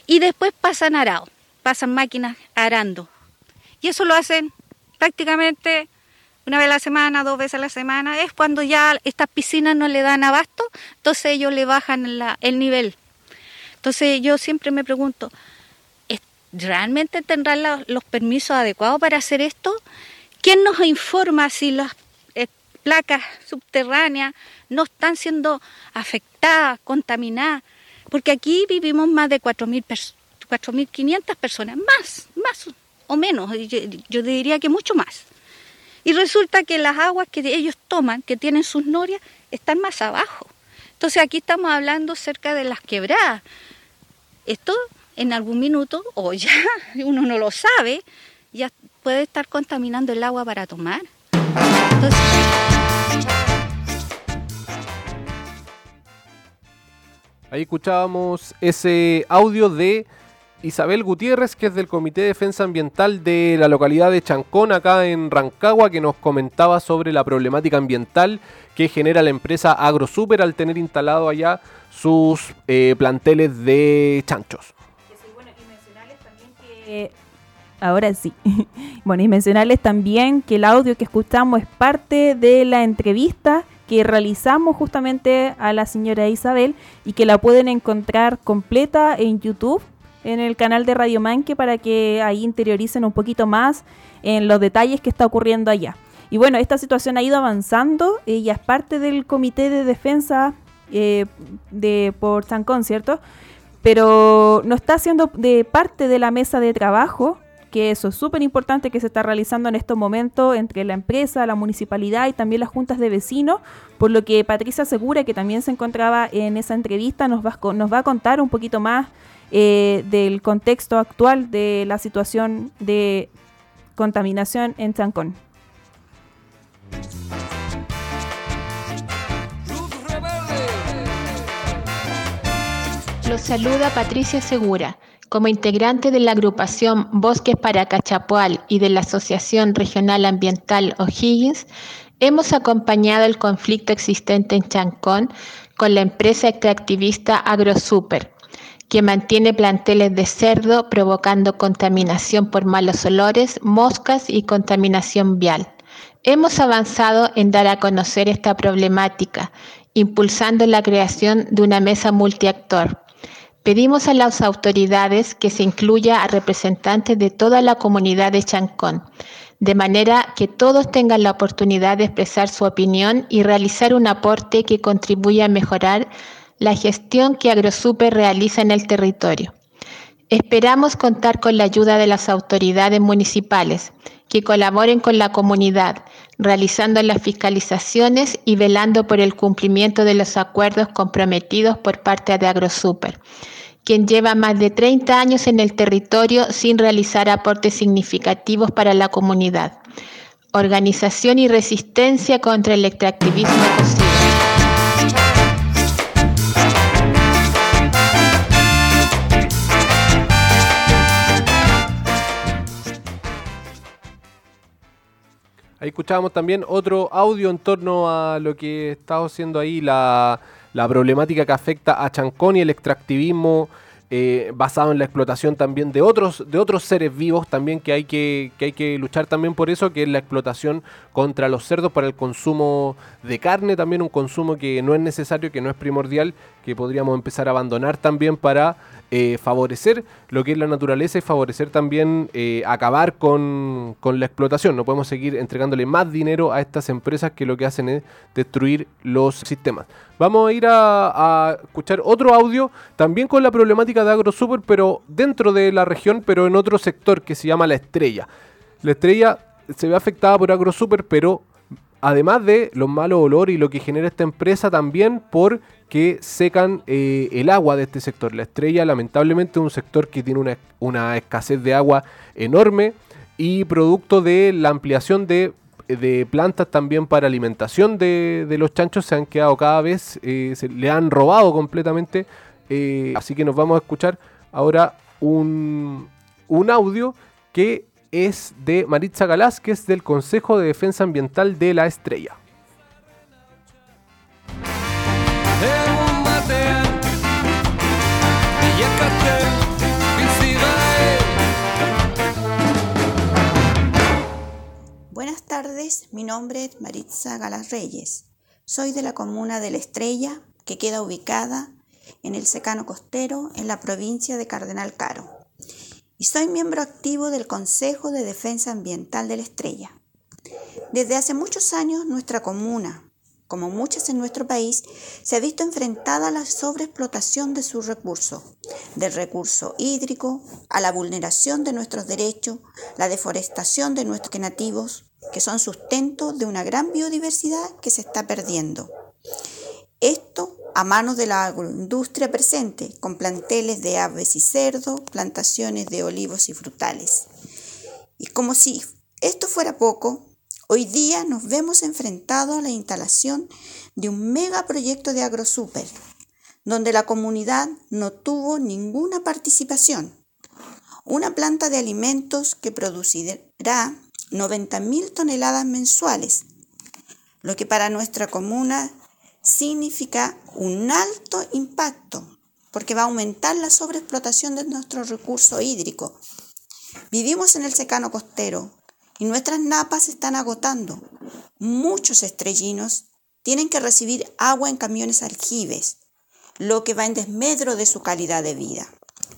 y después pasan arado, pasan máquinas arando. Y eso lo hacen prácticamente una vez a la semana, dos veces a la semana. Es cuando ya estas piscinas no le dan abasto, entonces ellos le bajan el nivel. Entonces yo siempre me pregunto, ¿realmente tendrán los permisos adecuados para hacer esto? ¿Quién nos informa si las eh, placas subterráneas no están siendo afectadas, contaminadas? Porque aquí vivimos más de 4.500 personas, más, más o menos, yo diría que mucho más. Y resulta que las aguas que ellos toman, que tienen sus norias, están más abajo. Entonces aquí estamos hablando cerca de las quebradas. Esto en algún minuto, o ya uno no lo sabe, ya puede estar contaminando el agua para tomar. Ahí escuchábamos ese audio de Isabel Gutiérrez, que es del Comité de Defensa Ambiental de la localidad de Chancón, acá en Rancagua, que nos comentaba sobre la problemática ambiental que genera la empresa AgroSuper al tener instalado allá sus eh, planteles de chanchos. Ahora sí. bueno, y mencionarles también que el audio que escuchamos es parte de la entrevista que realizamos justamente a la señora Isabel y que la pueden encontrar completa en YouTube. En el canal de Radio Manque para que ahí interioricen un poquito más en los detalles que está ocurriendo allá. Y bueno, esta situación ha ido avanzando, ella es parte del Comité de Defensa eh, de por Chancón, ¿cierto? Pero no está siendo de parte de la mesa de trabajo, que eso es súper importante que se está realizando en estos momentos entre la empresa, la municipalidad y también las juntas de vecinos, por lo que Patricia Segura, que también se encontraba en esa entrevista, nos va, nos va a contar un poquito más eh, del contexto actual de la situación de contaminación en Chancón. Los saluda Patricia Segura. Como integrante de la agrupación Bosques para Cachapual y de la Asociación Regional Ambiental O'Higgins, hemos acompañado el conflicto existente en Chancón con la empresa extractivista AgroSuper, que mantiene planteles de cerdo provocando contaminación por malos olores, moscas y contaminación vial. Hemos avanzado en dar a conocer esta problemática, impulsando la creación de una mesa multiactor Pedimos a las autoridades que se incluya a representantes de toda la comunidad de Chancón, de manera que todos tengan la oportunidad de expresar su opinión y realizar un aporte que contribuya a mejorar la gestión que AgroSuper realiza en el territorio. Esperamos contar con la ayuda de las autoridades municipales que colaboren con la comunidad, realizando las fiscalizaciones y velando por el cumplimiento de los acuerdos comprometidos por parte de AgroSuper quien lleva más de 30 años en el territorio sin realizar aportes significativos para la comunidad. Organización y resistencia contra el extractivismo. Ahí escuchábamos también otro audio en torno a lo que está haciendo ahí la, la problemática que afecta a Chancón y el extractivismo eh, basado en la explotación también de otros, de otros seres vivos también que hay que, que hay que luchar también por eso, que es la explotación contra los cerdos para el consumo de carne, también un consumo que no es necesario, que no es primordial, que podríamos empezar a abandonar también para eh, favorecer lo que es la naturaleza y favorecer también eh, acabar con, la explotación. No podemos seguir entregándole más dinero a estas empresas que lo que hacen es destruir los sistemas. Vamos a ir a, escuchar otro audio, también con la problemática de AgroSuper, pero dentro de la región, pero en otro sector que se llama La Estrella. La Estrella se ve afectada por AgroSuper, pero además de los malos olores y lo que genera esta empresa, también por que secan eh, el agua de este sector. La estrella lamentablemente es un sector que tiene una, escasez de agua enorme y producto de la ampliación de, plantas también para alimentación de, los chanchos se han quedado cada vez, eh, se le han robado completamente. Eh, así que nos vamos a escuchar ahora un, un audio que es de Maritza Galás, que es del Consejo de Defensa Ambiental de la Estrella. Buenas tardes, mi nombre es Maritza Galas Reyes. Soy de la comuna de La Estrella, que queda ubicada en el secano costero en la provincia de Cardenal Caro. Y soy miembro activo del Consejo de Defensa Ambiental de La Estrella. Desde hace muchos años nuestra comuna, como muchas en nuestro país, se ha visto enfrentada a la sobreexplotación de sus recursos, del recurso hídrico, a la vulneración de nuestros derechos, la deforestación de nuestros nativos, que son sustento de una gran biodiversidad que se está perdiendo. Esto a manos de la agroindustria presente, con planteles de aves y cerdos, plantaciones de olivos y frutales. Y como si esto fuera poco, Hoy día nos vemos enfrentados a la instalación de un megaproyecto de AgroSuper, donde la comunidad no tuvo ninguna participación. Una planta de alimentos que producirá 90.000 toneladas mensuales, lo que para nuestra comuna significa un alto impacto, porque va a aumentar la sobreexplotación de nuestro recurso hídrico. Vivimos en el secano costero, y nuestras napas se están agotando. Muchos estrellinos tienen que recibir agua en camiones aljibes, lo que va en desmedro de su calidad de vida.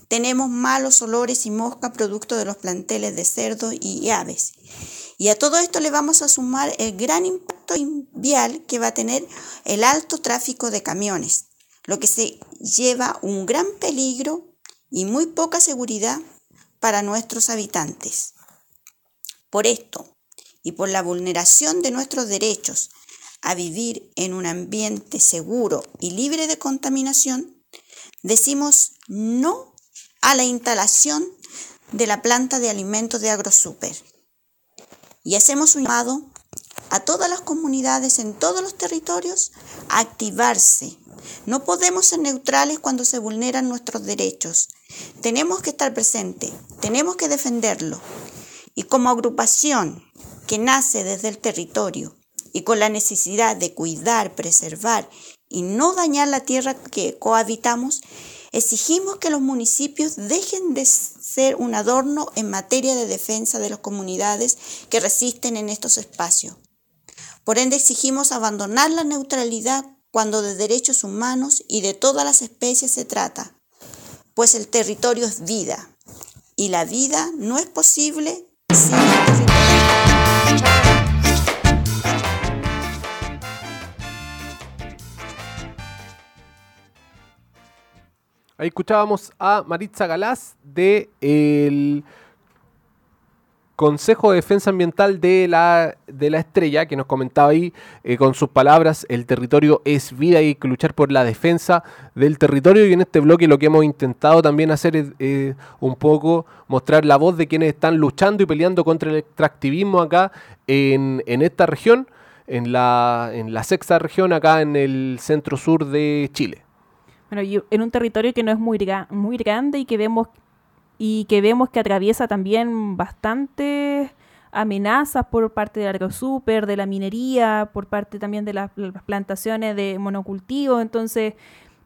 tenemos malos olores y mosca producto de los planteles de cerdos y aves. Y a todo esto le vamos a sumar el gran impacto vial que va a tener el alto tráfico de camiones, lo que se lleva un gran peligro y muy poca seguridad para nuestros habitantes. Por esto y por la vulneración de nuestros derechos a vivir en un ambiente seguro y libre de contaminación, decimos no a la instalación de la planta de alimentos de AgroSuper. Y hacemos un llamado a todas las comunidades en todos los territorios a activarse. No podemos ser neutrales cuando se vulneran nuestros derechos. Tenemos que estar presentes, tenemos que defenderlo. Y como agrupación que nace desde el territorio y con la necesidad de cuidar, preservar y no dañar la tierra que cohabitamos, exigimos que los municipios dejen de ser un adorno en materia de defensa de las comunidades que resisten en estos espacios. Por ende, exigimos abandonar la neutralidad cuando de derechos humanos y de todas las especies se trata, pues el territorio es vida y la vida no es posible sin el territorio. Ahí escuchábamos a Maritza Galás del Consejo de Defensa Ambiental de la, de la Estrella, que nos comentaba ahí eh, con sus palabras, el territorio es vida y hay que luchar por la defensa del territorio y en este bloque lo que hemos intentado también hacer es eh, un poco mostrar la voz de quienes están luchando y peleando contra el extractivismo acá en, en esta región, en la, en la sexta región acá en el centro sur de Chile. Bueno, y en un territorio que no es muy, muy grande y que vemos y que vemos que atraviesa también bastantes amenazas por parte de AgroSuper, de la minería, por parte también de las, las plantaciones de monocultivo. Entonces,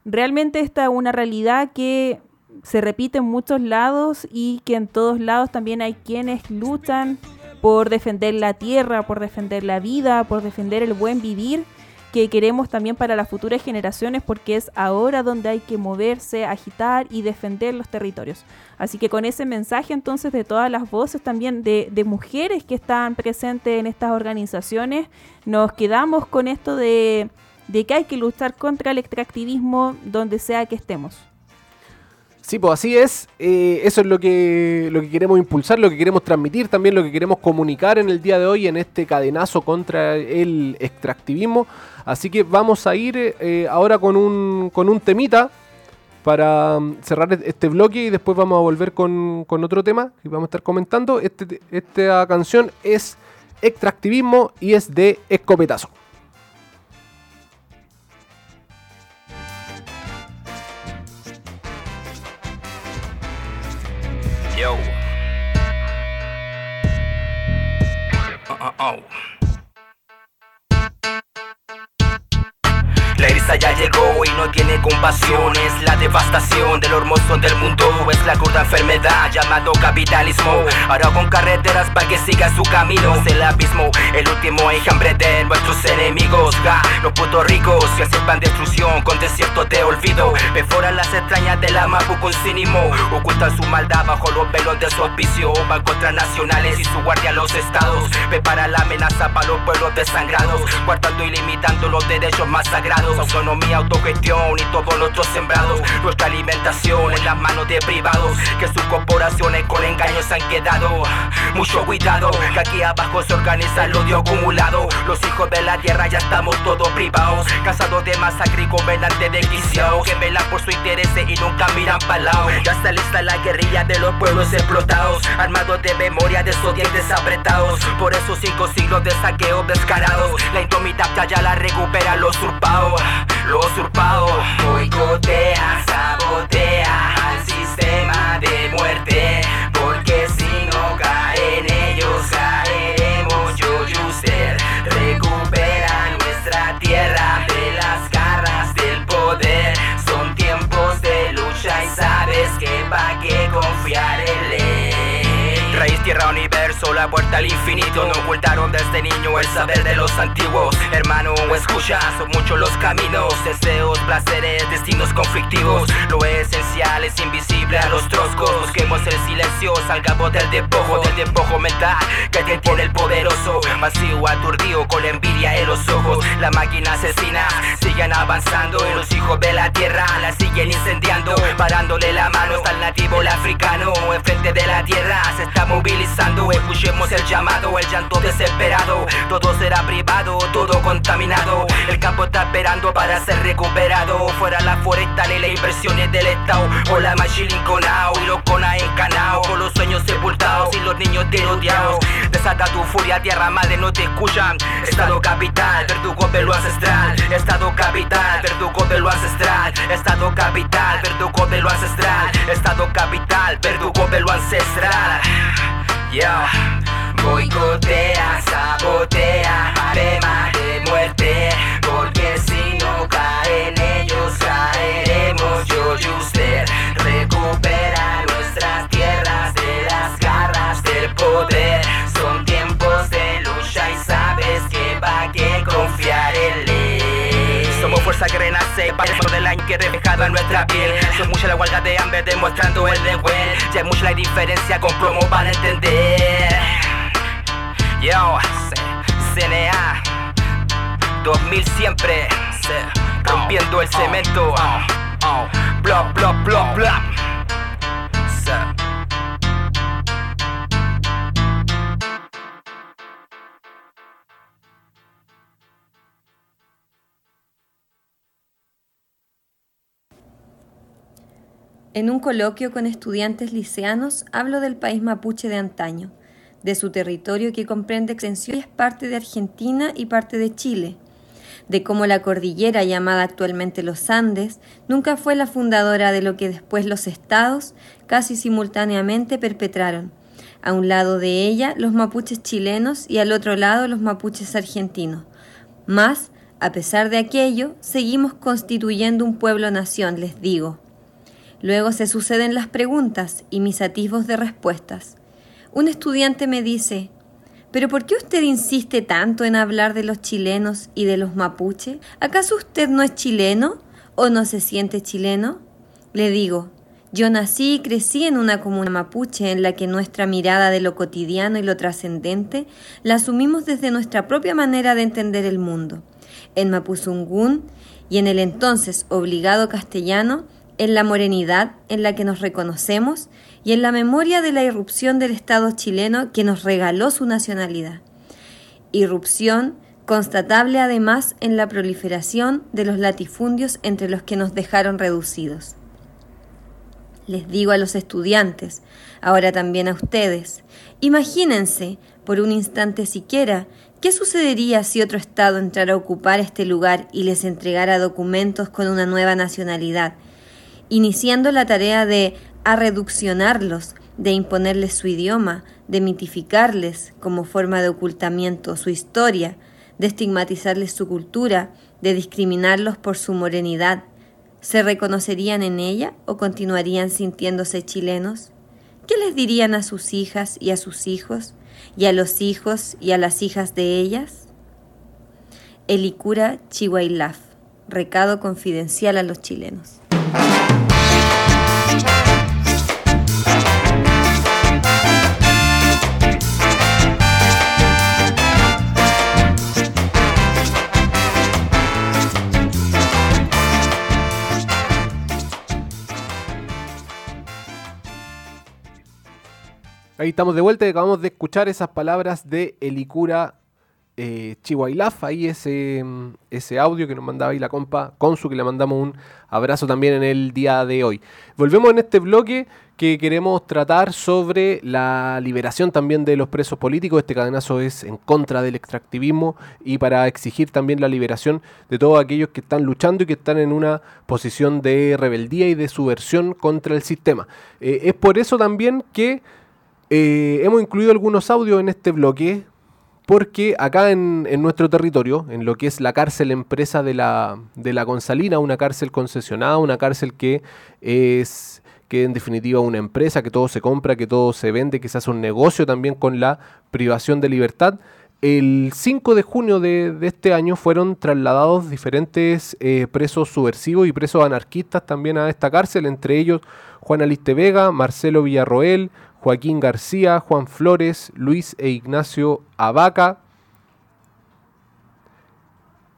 realmente esta es una realidad que se repite en muchos lados y que en todos lados también hay quienes luchan por defender la tierra, por defender la vida, por defender el buen vivir que queremos también para las futuras generaciones porque es ahora donde hay que moverse, agitar y defender los territorios. Así que con ese mensaje entonces de todas las voces también de, mujeres que están presentes en estas organizaciones, nos quedamos con esto de, de que hay que luchar contra el extractivismo donde sea que estemos. Sí, pues así es. Eh, eso es lo que, lo que queremos impulsar, lo que queremos transmitir, también lo que queremos comunicar en el día de hoy en este cadenazo contra el extractivismo. Así que vamos a ir eh, ahora con un, con un temita para um, cerrar este bloque y después vamos a volver con, con otro tema que vamos a estar comentando. Este, esta canción es extractivismo y es de escopetazo. Yo. Uh, uh, oh. La eriza ya llegó y no tiene compasión. Es la devastación de lo hermoso del mundo. Es la cruda enfermedad llamado capitalismo. Ahora con carreteras para que siga su camino. Es el abismo, el último enjambre de nuestros enemigos. Ja, Los putos ricos que aceptan destrucción con desiertos de olvido. Perforan las extrañas de la mapu con cínismo Ocultan su maldad bajo los velos de su auspicio. Van contra nacionales y su guardia los estados. Prepara la amenaza para los pueblos desangrados. Guardando y limitando los derechos más sagrados Autonomía, autogestión y todos nuestros sembrados. Nuestra alimentación en las manos de privados. Que sus corporaciones con engaños han quedado. Mucho cuidado, que aquí abajo se organiza el odio acumulado. Los hijos de la tierra ya estamos todos privados. Cansados de masacre y gobernantes desquiciados Que velan por su interés y nunca miran para lado. Ya está lista la guerrilla de los pueblos explotados. Armados de memoria de esos dientes apretados. Por esos cinco siglos de saqueo descarados. La indomitable ya la recupera los usurpados lo usurpado. Boicotea, sabotea al sistema de muerte la puerta al infinito. No ocultaron desde niño el saber de los antiguos. Hermano, escucha, son muchos los caminos, deseos, placeres, destinos conflictivos. Lo esencial es invisible a los troscos. Busquemos el silencio, salgamos del despojo, del despojo mental que te tiene el poderoso. Vacío, aturdido, con la envidia en los ojos. La máquina asesina, siguen avanzando y los hijos de la tierra la siguen incendiando. Parándole la mano está el nativo, el africano. Enfrente de la tierra se está movilizando. Escuchemos el llamado, el llanto desesperado. Todo será privado, todo contaminado. El campo está esperando para ser recuperado. Fuera la forestal y las inversiones del Estado. O la machilinconao y los cona encanao. Con los sueños sepultados y los niños tiroteados. Desata tu furia, tierra madre, no te escuchan. Estado capital, verdugo de lo ancestral. Estado capital, verdugo de lo ancestral. Estado capital, verdugo de lo ancestral. Estado capital, verdugo de lo ancestral. Yeah. Boicotea, sabotea, arema de muerte. Porque si no caen ellos, caeremos yo y usted. Recupera nuestras tierras de las garras del poder. Son tiempos de lucha y sabes que va que confiar en. Somos fuerza que renace, parece del año que reflejado en nuestra piel. Son muchas las huelgas de hambre demostrando el de Ya es mucha la diferencia con plomo para entender. Yo, CNA 2000 siempre rompiendo el cemento. Blop, blop, blop. Se- En un coloquio con estudiantes liceanos hablo del país mapuche de antaño, de su territorio que comprende extensión y es parte de Argentina y parte de Chile, de cómo la cordillera llamada actualmente los Andes nunca fue la fundadora de lo que después los estados casi simultáneamente perpetraron. A un lado de ella los mapuches chilenos y al otro lado los mapuches argentinos. Mas, a pesar de aquello, seguimos constituyendo un pueblo-nación, les digo. Luego se suceden las preguntas y mis atisbos de respuestas. Un estudiante me dice, ¿pero por qué usted insiste tanto en hablar de los chilenos y de los mapuche? ¿Acaso usted no es chileno o no se siente chileno? Le digo, yo nací y crecí en una comuna mapuche en la que nuestra mirada de lo cotidiano y lo trascendente la asumimos desde nuestra propia manera de entender el mundo. En Mapuzungún y en el entonces obligado castellano, en la morenidad en la que nos reconocemos y en la memoria de la irrupción del Estado chileno que nos regaló su nacionalidad. Irrupción constatable además en la proliferación de los latifundios entre los que nos dejaron reducidos. Les digo a los estudiantes, ahora también a ustedes, imagínense, por un instante siquiera, ¿Qué sucedería si otro Estado entrara a ocupar este lugar y les entregara documentos con una nueva nacionalidad, iniciando la tarea de arreduccionarlos, de imponerles su idioma, de mitificarles como forma de ocultamiento su historia, de estigmatizarles su cultura, de discriminarlos por su morenidad? ¿Se reconocerían en ella o continuarían sintiéndose chilenos? ¿Qué les dirían a sus hijas y a sus hijos? y a los hijos y a las hijas de ellas? Elicura Chihuailaf, recado confidencial a los chilenos. Ahí estamos de vuelta y acabamos de escuchar esas palabras de Elicura eh, ahí ese, mm, ese audio que nos mandaba ahí la compa Consu, que le mandamos un abrazo también en el día de hoy. Volvemos en este bloque que queremos tratar sobre la liberación también de los presos políticos. Este cadenazo es en contra del extractivismo y para exigir también la liberación de todos aquellos que están luchando y que están en una posición de rebeldía y de subversión contra el sistema. Eh, es por eso también que eh, hemos incluido algunos audios en este bloque porque acá en, nuestro territorio, en lo que es la cárcel empresa de la, de la Gonzalina, una cárcel concesionada, una cárcel que es que en definitiva una empresa, que todo se compra, que todo se vende, que se hace un negocio también con la privación de libertad. El 5 de junio de, de este año fueron trasladados diferentes eh, presos subversivos y presos anarquistas también a esta cárcel, entre ellos Juan Aliste Vega, Marcelo Villarroel, Joaquín García, Juan Flores, Luis e Ignacio Abaca.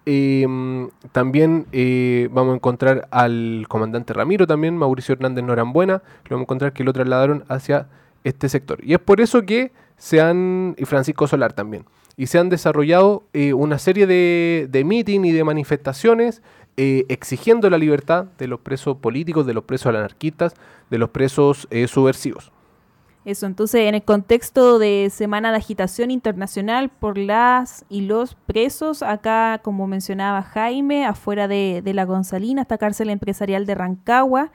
Em, también eh, vamos a encontrar al comandante Ramiro, también Mauricio Hernández Norambuena, lo vamos a encontrar que lo trasladaron hacia este sector. Y es por eso que se han, y Francisco Solar también, y se han desarrollado eh, una serie de, de y de manifestaciones eh, exigiendo la libertad de los presos políticos, de los presos anarquistas, de los presos subversivos. Eso, entonces, en el contexto de Semana de Agitación Internacional por las y los presos, acá, como mencionaba Jaime, afuera de, la Gonzalina, esta cárcel empresarial de Rancagua,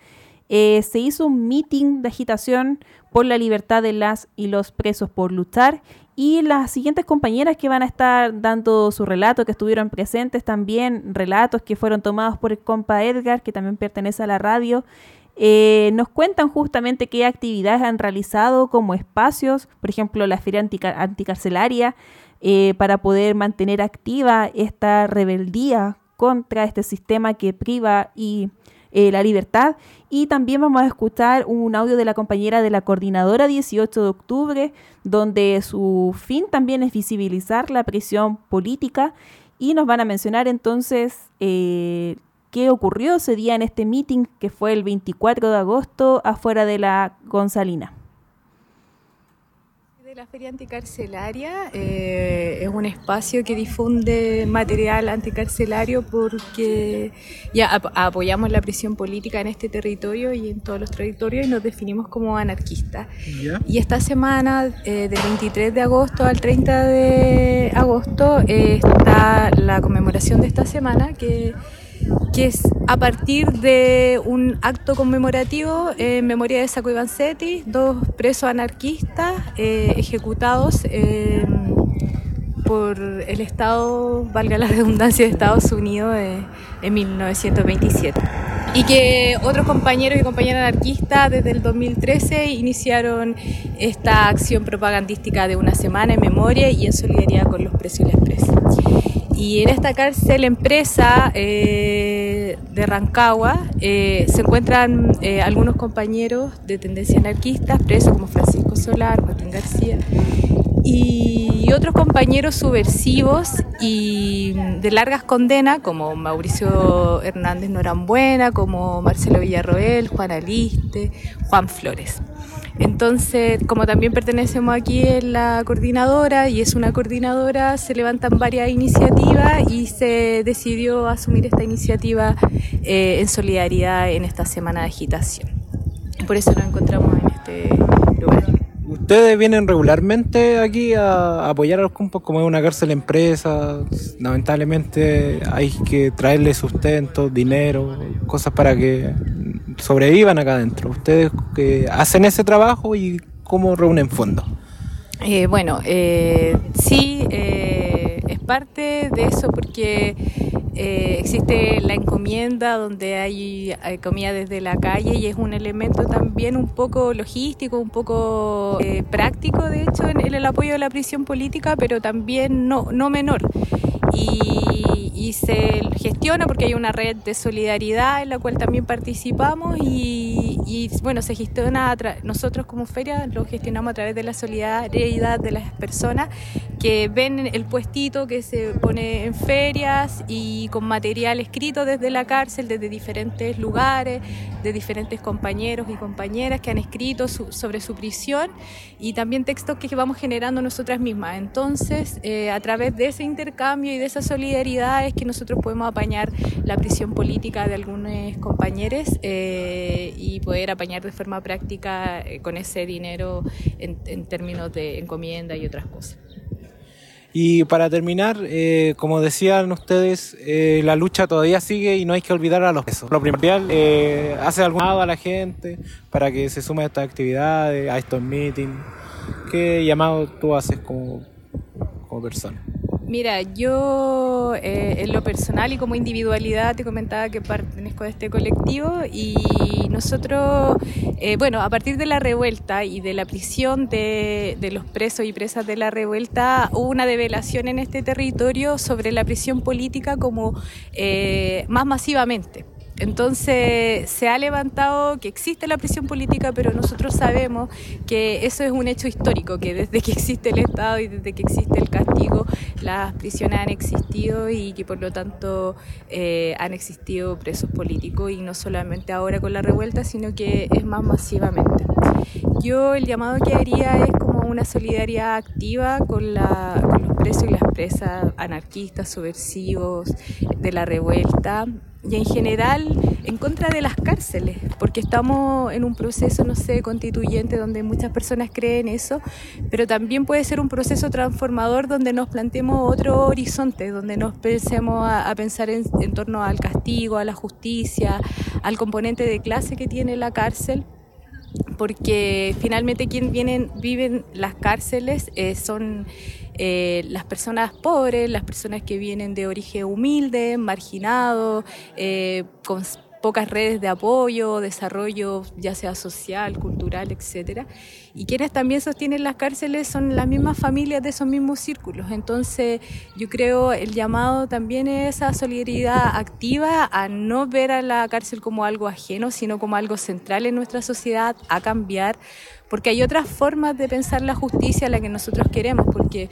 eh, se hizo un meeting de agitación por la libertad de las y los presos por luchar. Y las siguientes compañeras que van a estar dando su relato, que estuvieron presentes también, relatos que fueron tomados por el compa Edgar, que también pertenece a la radio, eh, nos cuentan justamente qué actividades han realizado como espacios, por ejemplo, la feria antica anticarcelaria, eh, para poder mantener activa esta rebeldía contra este sistema que priva y eh, la libertad. Y también vamos a escuchar un audio de la compañera de la coordinadora 18 de octubre, donde su fin también es visibilizar la prisión política y nos van a mencionar entonces qué ocurrió ese día en este meeting que fue el 24 de agosto afuera de la Gonzalina. De la Feria Anticarcelaria eh, es un espacio que difunde material anticarcelario porque ya ap apoyamos la prisión política en este territorio y en todos los territorios y nos definimos como anarquistas. Y esta semana, eh, del 23 de agosto al 30 de agosto, eh, está la conmemoración de esta semana que que es a partir de un acto conmemorativo en memoria de Saco Ivancetti, dos presos anarquistas eh, ejecutados eh, por el Estado, valga la redundancia, de Estados Unidos eh, en 1927. Y que otros compañeros y compañeras anarquistas desde el 2013 iniciaron esta acción propagandística de una semana en memoria y en solidaridad con los presos y las presas. Y en esta cárcel empresa eh, de Rancagua eh, se encuentran eh, algunos compañeros de tendencia anarquista presos como Francisco Solar, Joaquín García y otros compañeros subversivos y de largas condenas como Mauricio Hernández Norambuena, como Marcelo Villarroel, Juan Aliste, Juan Flores. Entonces, como también pertenecemos aquí en la coordinadora y es una coordinadora, se levantan varias iniciativas y se decidió asumir esta iniciativa eh, en solidaridad en esta semana de agitación. Por eso nos encontramos en este lugar. ¿Ustedes vienen regularmente aquí a apoyar a los compas como es una cárcel empresa? Lamentablemente hay que traerles sustento, dinero, cosas para que sobrevivan acá adentro. ¿Ustedes que hacen ese trabajo y cómo reúnen fondos? Eh, bueno, eh, sí, eh, es parte de eso porque eh, existe la encomienda donde hay, hay, comida desde la calle y es un elemento también un poco logístico, un poco eh, práctico, de hecho, en, el apoyo de la prisión política, pero también no, no menor. Y, y, se gestiona porque hay una red de solidaridad en la cual también participamos y, bueno, se gestiona, nosotros como feria lo gestionamos a través de la solidaridad de las personas que ven el puestito que se pone en ferias y con material escrito desde la cárcel, desde diferentes lugares, de diferentes compañeros y compañeras que han escrito su, sobre su prisión y también textos que vamos generando nosotras mismas. Entonces, eh, a través de ese intercambio y de esa solidaridad es que nosotros podemos apañar la prisión política de algunos compañeros eh, y poder apañar de forma práctica eh, con ese dinero en, en términos de encomienda y otras cosas. Y para terminar, eh, como decían ustedes, eh, la lucha todavía sigue y no hay que olvidar a los presos. Lo primordial, eh, hace algún llamado a la gente para que se sume a estas actividades, a estos meetings. ¿Qué llamado tú haces como, como persona? Mira, yo eh, en lo personal y como individualidad te comentaba que pertenezco a este colectivo y nosotros, eh, bueno, a partir de la revuelta y de la prisión de, de, los presos y presas de la revuelta, hubo una develación en este territorio sobre la prisión política como eh, más masivamente. Entonces se ha levantado que existe la prisión política, pero nosotros sabemos que eso es un hecho histórico, que desde que existe el Estado y desde que existe el castigo, las prisiones han existido y que por lo tanto eh, han existido presos políticos y no solamente ahora con la revuelta, sino que es más masivamente. Yo el llamado que haría es como una solidaridad activa con, la, con los presos y las presas anarquistas, subversivos de la revuelta, y en general en contra de las cárceles, porque estamos en un proceso, no sé, constituyente donde muchas personas creen eso, pero también puede ser un proceso transformador donde nos planteemos otro horizonte, donde nos pensemos a, pensar en, en torno al castigo, a la justicia, al componente de clase que tiene la cárcel porque finalmente quien vienen, viven las cárceles eh, son eh, las personas pobres, las personas que vienen de origen humilde, marginado, eh, con pocas redes de apoyo, desarrollo ya sea social, cultural, etcétera. Y quienes también sostienen las cárceles son las mismas familias de esos mismos círculos. Entonces, yo creo el llamado también es esa solidaridad activa a no ver a la cárcel como algo ajeno, sino como algo central en nuestra sociedad, a cambiar porque hay otras formas de pensar la justicia la que nosotros queremos, porque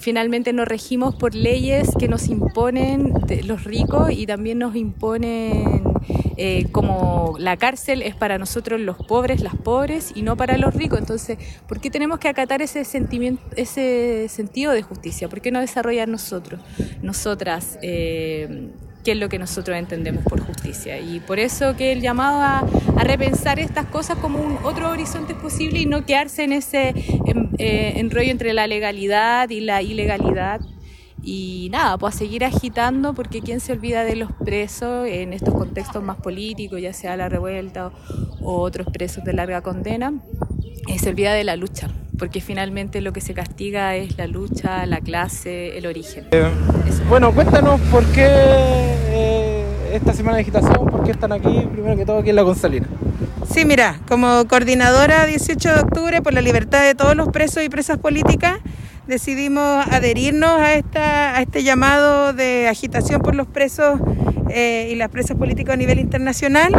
finalmente nos regimos por leyes que nos imponen los ricos y también nos imponen eh, como la cárcel es para nosotros los pobres, las pobres y no para los ricos. Entonces, ¿por qué tenemos que acatar ese sentimiento, ese sentido de justicia? ¿Por qué no desarrollar nosotros, nosotras? Eh, qué es lo que nosotros entendemos por justicia. Y por eso que el llamado a, repensar estas cosas como un otro horizonte posible y no quedarse en ese eh, enrollo entre la legalidad y la ilegalidad. Y nada, pues a seguir agitando porque quién se olvida de los presos en estos contextos más políticos, ya sea la revuelta o, otros presos de larga condena, eh, se olvida de la lucha porque finalmente lo que se castiga es la lucha, la clase, el origen. Eh, bueno, cuéntanos por qué eh, esta semana de agitación, por qué están aquí, primero que todo aquí en la Gonzalina. Sí, mira, como coordinadora 18 de octubre por la libertad de todos los presos y presas políticas, decidimos adherirnos a, esta, a este llamado de agitación por los presos eh, y las presas políticas a nivel internacional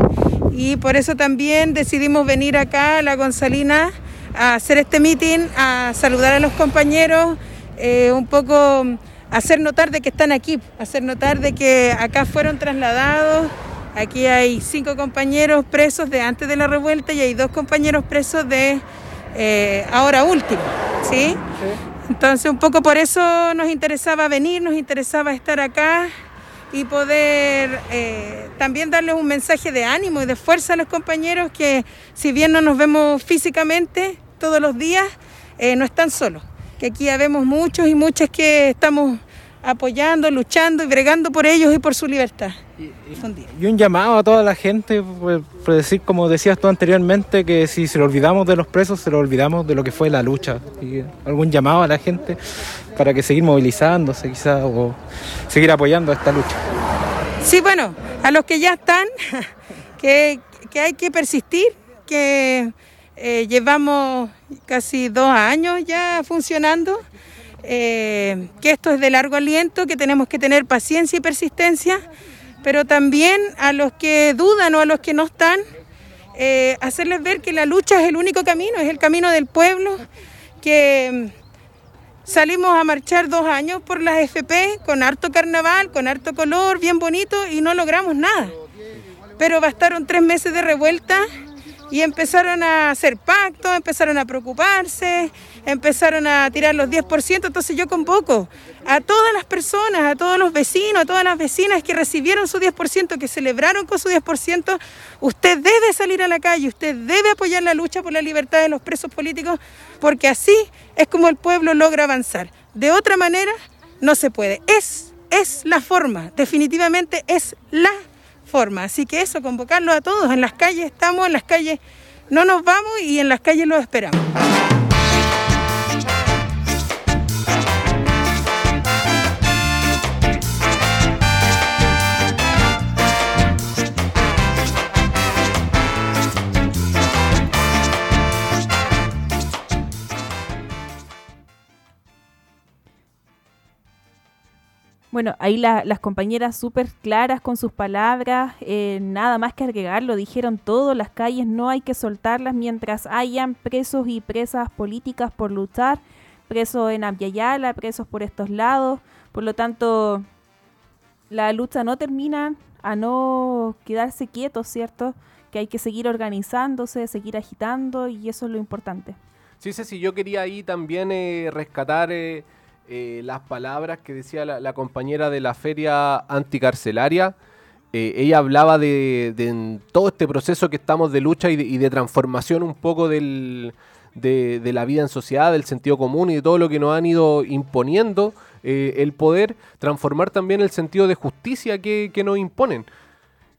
y por eso también decidimos venir acá a la Gonzalina a hacer este meeting, a saludar a los compañeros, eh, un poco hacer notar de que están aquí, hacer notar de que acá fueron trasladados. Aquí hay cinco compañeros presos de antes de la revuelta y hay dos compañeros presos de eh, ahora último, ¿sí? ¿sí? Entonces un poco por eso nos interesaba venir, nos interesaba estar acá y poder eh, también darles un mensaje de ánimo y de fuerza a los compañeros que si bien no nos vemos físicamente todos los días, eh, no están solos, que aquí habemos muchos y muchas que estamos apoyando, luchando y bregando por ellos y por su libertad. Y un llamado a toda la gente, por, por, decir, como decías tú anteriormente, que si se lo olvidamos de los presos, se lo olvidamos de lo que fue la lucha. Y algún llamado a la gente para que seguir movilizándose quizás o seguir apoyando esta lucha. Sí, bueno, a los que ya están, que, que hay que persistir, que eh, llevamos casi dos años ya funcionando. Eh, que esto es de largo aliento, que tenemos que tener paciencia y persistencia, pero también a los que dudan o a los que no están, eh, hacerles ver que la lucha es el único camino, es el camino del pueblo, que salimos a marchar dos años por las FP con harto carnaval, con harto color, bien bonito y no logramos nada. Pero bastaron tres meses de revuelta y empezaron a hacer pactos, empezaron a preocuparse, empezaron a tirar los 10%, entonces yo convoco a todas las personas, a todos los vecinos, a todas las vecinas que recibieron su 10%, que celebraron con su 10%, usted debe salir a la calle, usted debe apoyar la lucha por la libertad de los presos políticos, porque así es como el pueblo logra avanzar. De otra manera, no se puede. Es, es la forma, definitivamente es la forma. Así que eso, convocarlos a todos. En las calles estamos, en las calles no nos vamos y en las calles los esperamos. Bueno, ahí la- las compañeras súper claras con sus palabras, eh, nada más que agregar, lo dijeron todo, las calles no hay que soltarlas mientras hayan presos y presas políticas por luchar, presos en Abyayala, presos por estos lados, por lo tanto, la lucha no termina a no quedarse quietos, ¿cierto? Que hay que seguir organizándose, seguir agitando y eso es lo importante. Sí, Ceci, yo quería ahí también eh, rescatar eh, eh, las palabras que decía la, compañera de la feria anticarcelaria. Eh, ella hablaba de, todo este proceso que estamos de lucha y de, y de transformación un poco del, de, de la vida en sociedad, del sentido común y de todo lo que nos han ido imponiendo, eh, el poder transformar también el sentido de justicia que, que nos imponen.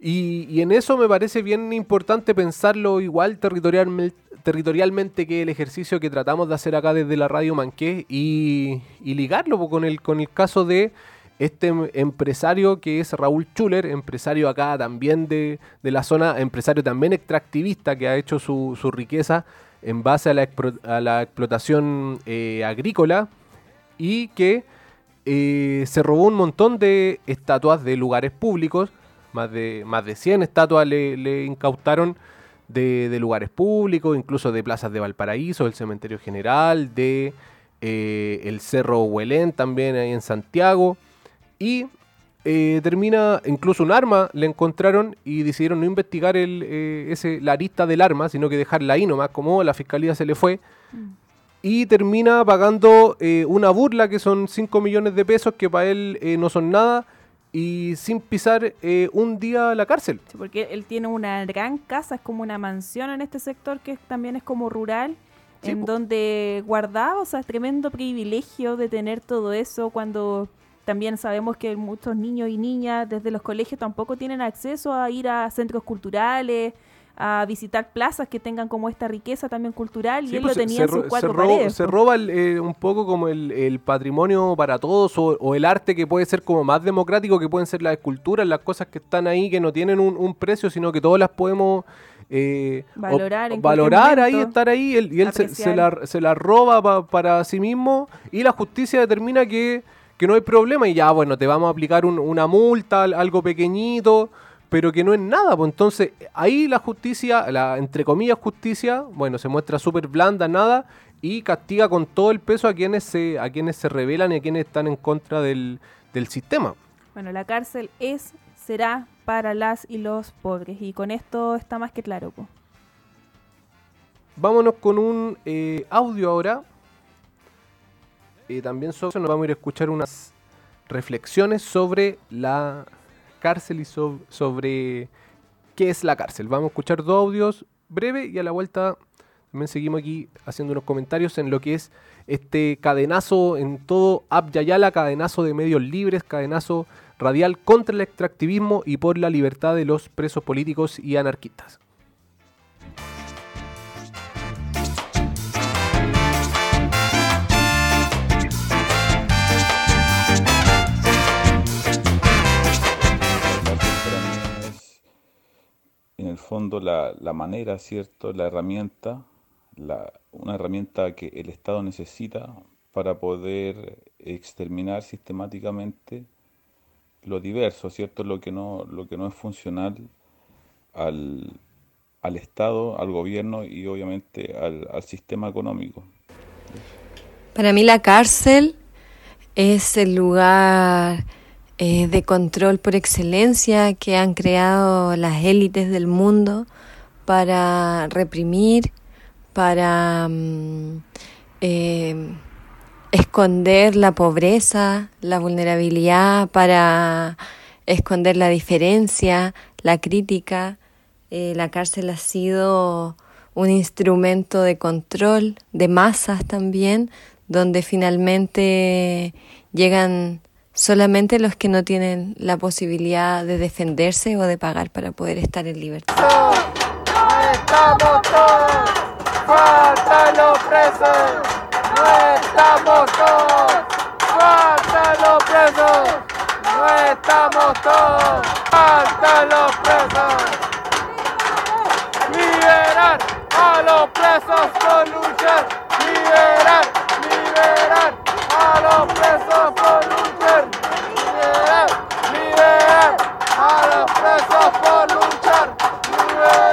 Y, y en eso me parece bien importante pensarlo igual territorialme- territorialmente que el ejercicio que tratamos de hacer acá desde la radio Manqué y, y ligarlo con el, con el caso de este em- empresario que es Raúl Schuller, empresario acá también de, de la zona, empresario también extractivista que ha hecho su, su riqueza en base a la, expro- a la explotación eh, agrícola y que eh, se robó un montón de estatuas de lugares públicos, más de, más de 100 estatuas le, le incautaron de, de lugares públicos, incluso de plazas de Valparaíso, del Cementerio General, de eh, el Cerro Huelén también ahí en Santiago. Y eh, termina, incluso un arma le encontraron y decidieron no investigar el, eh, ese, la arista del arma, sino que dejarla ahí nomás, como la fiscalía se le fue. Y termina pagando eh, una burla que son 5 millones de pesos, que para él eh, no son nada, y sin pisar eh, un día a la cárcel. Sí, porque él tiene una gran casa, es como una mansión en este sector que también es como rural, Sí, en donde guardaba, o sea, es tremendo privilegio de tener todo eso cuando también sabemos que muchos niños y niñas desde los colegios tampoco tienen acceso a ir a centros culturales, a visitar plazas que tengan como esta riqueza también cultural y él pues lo se- tenía se en sus se cuatro ro- paredes. Se roba el, eh, un poco como el, el patrimonio para todos o, o el arte que puede ser como más democrático, que pueden ser las esculturas, las cosas que están ahí, que no tienen un, un precio, sino que todas las podemos eh, Valorar en valorar ahí, estar ahí, él- y él se, se la, se la roba pa- para sí mismo y la justicia determina que, que no hay problema y ya, bueno, te vamos a aplicar un- una multa, al- algo pequeñito, pero que no es nada. Pues entonces ahí la justicia, la entre comillas justicia, bueno, se muestra súper blanda, nada, y castiga con todo el peso a quienes se, a quienes se rebelan y a quienes están en contra del, del sistema. Bueno, la cárcel es, será para las y los pobres y con esto está más que claro. po. Vámonos con un eh, audio ahora. Eh, también sobre eso nos vamos a ir a escuchar unas reflexiones sobre la cárcel y so- sobre qué es la cárcel. Vamos a escuchar dos audios breves y a la vuelta también seguimos aquí haciendo unos comentarios en lo que es este cadenazo en todo Abyayala, cadenazo de medios libres, cadenazo radial contra el extractivismo y por la libertad de los presos políticos y anarquistas. El fondo, la, la manera, ¿cierto? La herramienta, la, una herramienta que el Estado necesita para poder exterminar sistemáticamente lo diverso, ¿cierto? Lo que no, lo que no es funcional al, al Estado, al gobierno y obviamente al, al sistema económico. Para mí la cárcel es el lugar eh, de control por excelencia que han creado las élites del mundo para reprimir, para mm, eh, esconder la pobreza, la vulnerabilidad, para esconder la diferencia, la crítica. Eh, la cárcel ha sido un instrumento de control de masas también, donde finalmente llegan solamente los que no tienen la posibilidad de defenderse o de pagar para poder estar en libertad. No estamos todos, faltan los presos. No estamos todos, faltan los presos. No estamos todos, faltan los presos. Liberar a los presos a los presos por luchar. Liberar, liberar a los presos por luchar. Liberar.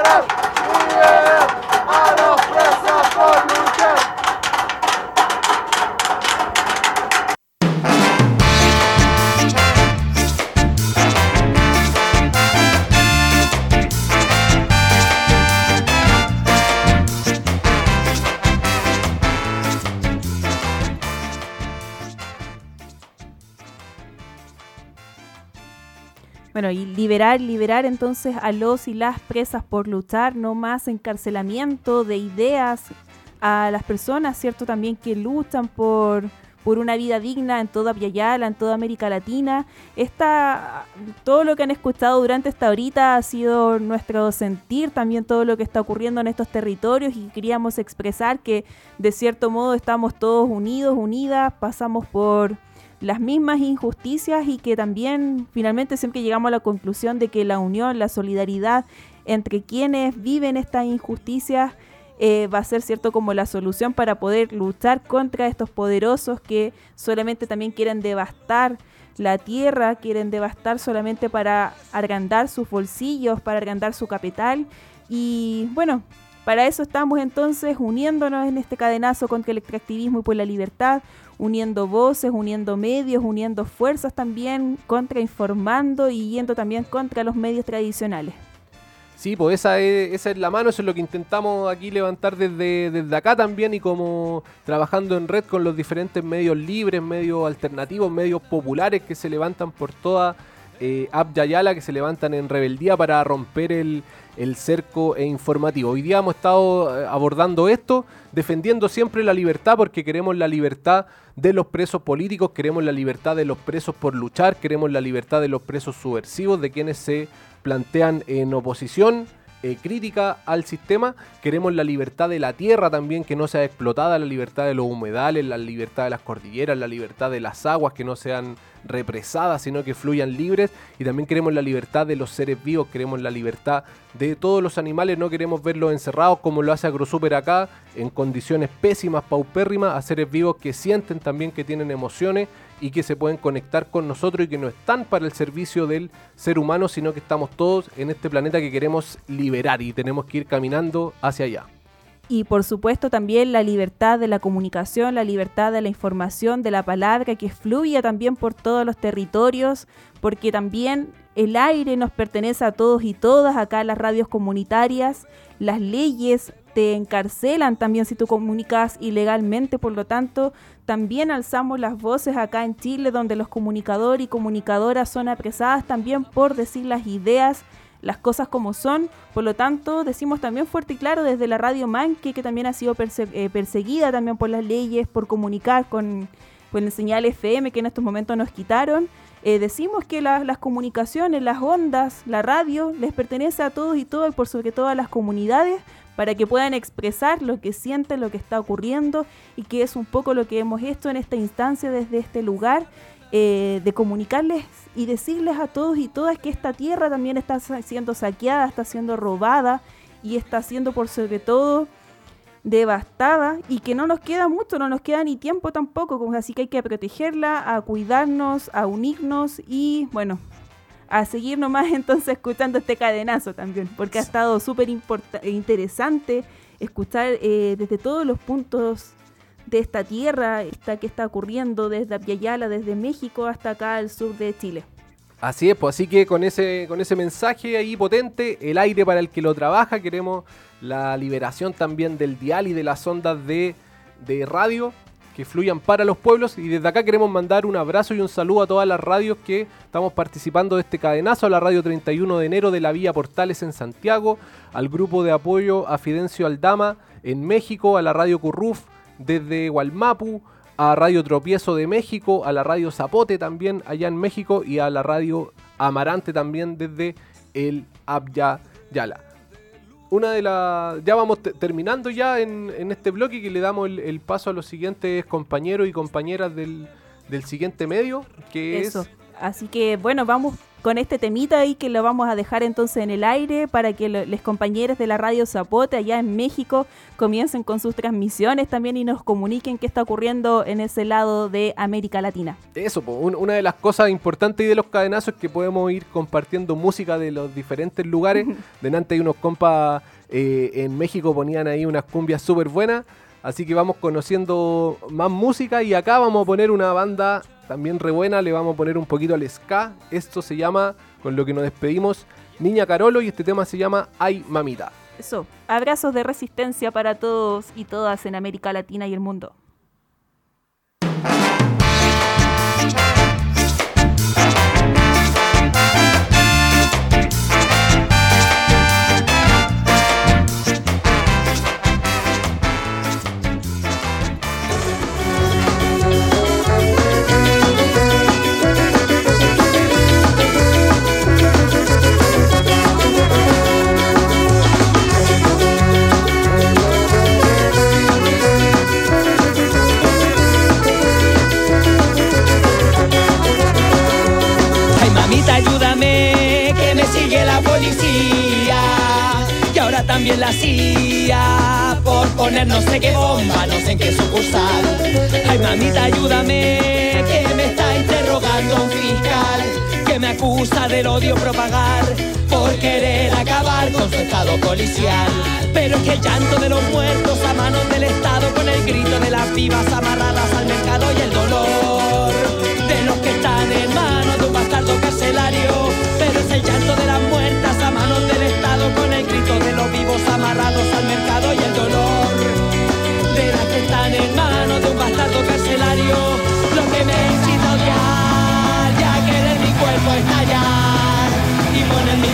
Bueno, y liberar, liberar entonces a los y las presas por luchar, no más encarcelamiento de ideas a las personas, ¿cierto? También que luchan por, por una vida digna en toda Yala, en toda América Latina. Esta, todo lo que han escuchado durante esta horita ha sido nuestro sentir, también todo lo que está ocurriendo en estos territorios y queríamos expresar que de cierto modo estamos todos unidos, unidas, pasamos por las mismas injusticias y que también finalmente siempre llegamos a la conclusión de que la unión, la solidaridad entre quienes viven estas injusticias eh, va a ser cierto como la solución para poder luchar contra estos poderosos que solamente también quieren devastar la tierra, quieren devastar solamente para agrandar sus bolsillos, para agrandar su capital. Y bueno, para eso estamos entonces uniéndonos en este cadenazo contra el extractivismo y por la libertad, uniendo voces, uniendo medios, uniendo fuerzas también, contrainformando y yendo también contra los medios tradicionales. Sí, pues esa es, esa es la mano, eso es lo que intentamos aquí levantar desde, desde acá también y como trabajando en red con los diferentes medios libres, medios alternativos, medios populares que se levantan por toda eh, Yayala, que se levantan en rebeldía para romper el, el cerco e informativo. Hoy día hemos estado eh, abordando esto, defendiendo siempre la libertad porque queremos la libertad de los presos políticos, queremos la libertad de los presos por luchar, queremos la libertad de los presos subversivos, de quienes se plantean en oposición eh, crítica al sistema. Queremos la libertad de la tierra también, que no sea explotada, la libertad de los humedales, la libertad de las cordilleras, la libertad de las aguas, que no sean represadas, sino que fluyan libres. Y también queremos la libertad de los seres vivos, queremos la libertad de todos los animales, no queremos verlos encerrados como lo hace AgroSuper acá, en condiciones pésimas, paupérrimas, a seres vivos que sienten también que tienen emociones y que se pueden conectar con nosotros y que no están para el servicio del ser humano, sino que estamos todos en este planeta que queremos liberar y tenemos que ir caminando hacia allá. Y por supuesto también la libertad de la comunicación, la libertad de la información, de la palabra, que fluya también por todos los territorios, porque también el aire nos pertenece a todos y todas, acá las radios comunitarias, las leyes te encarcelan también si tú comunicas ilegalmente, por lo tanto también alzamos las voces acá en Chile, donde los comunicadores y comunicadoras son apresadas también por decir las ideas, las cosas como son. Por lo tanto, decimos también fuerte y claro desde la radio Manque, que también ha sido eh, perseguida también por las leyes, por comunicar con, con el señal FM que en estos momentos nos quitaron. Eh, decimos que las comunicaciones, las ondas, la radio, les pertenece a todos y todas, y por sobre todo a las comunidades, para que puedan expresar lo que sienten, lo que está ocurriendo y que es un poco lo que hemos hecho en esta instancia desde este lugar, eh, de comunicarles y decirles a todos y todas que esta tierra también está siendo saqueada, está siendo robada y está siendo por sobre todo devastada y que no nos queda mucho, no nos queda ni tiempo tampoco, así que hay que protegerla, a cuidarnos, a unirnos y bueno, a seguir nomás entonces escuchando este cadenazo también, porque ha estado súper interesante escuchar eh, desde todos los puntos de esta tierra esta, que está ocurriendo desde Apiayala, desde México hasta acá al sur de Chile. Así es, pues así que con ese, con ese mensaje ahí potente, el aire para el que lo trabaja, queremos la liberación también del dial y de las ondas de, de radio que fluyan para los pueblos. Y desde acá queremos mandar un abrazo y un saludo a todas las radios que estamos participando de este cadenazo, a la radio 31 de enero de la Vía Portales en Santiago, al grupo de apoyo a Fidencio Aldama en México, a la radio Curruf desde Gualmapu, a Radio Tropiezo de México, a la radio Zapote también allá en México y a la radio Amarante también desde el Abya Yala una de las. Ya vamos terminando ya en, este bloque que le damos el, paso a los siguientes compañeros y compañeras del, siguiente medio, que Eso. Así que bueno, vamos con este temita ahí que lo vamos a dejar entonces en el aire para que los compañeros de la radio Zapote allá en México comiencen con sus transmisiones también y nos comuniquen qué está ocurriendo en ese lado de América Latina. Eso, una de las cosas importantes y de los cadenazos es que podemos ir compartiendo música de los diferentes lugares. Delante hay unos compas eh, en México ponían ahí unas cumbias súper buenas. Así que vamos conociendo más música y acá vamos a poner una banda también re buena, le vamos a poner un poquito al ska. Esto se llama, con lo que nos despedimos, Niña Carolo y este tema se llama Ay Mamita. Eso, abrazos de resistencia para todos y todas en América Latina y el mundo. También la CIA por poner no sé qué bomba, no sé en qué sucursal. Ay, mamita, ayúdame, que me está interrogando un fiscal que me acusa del odio propagar por querer acabar con su estado policial. Pero es que el llanto de los muertos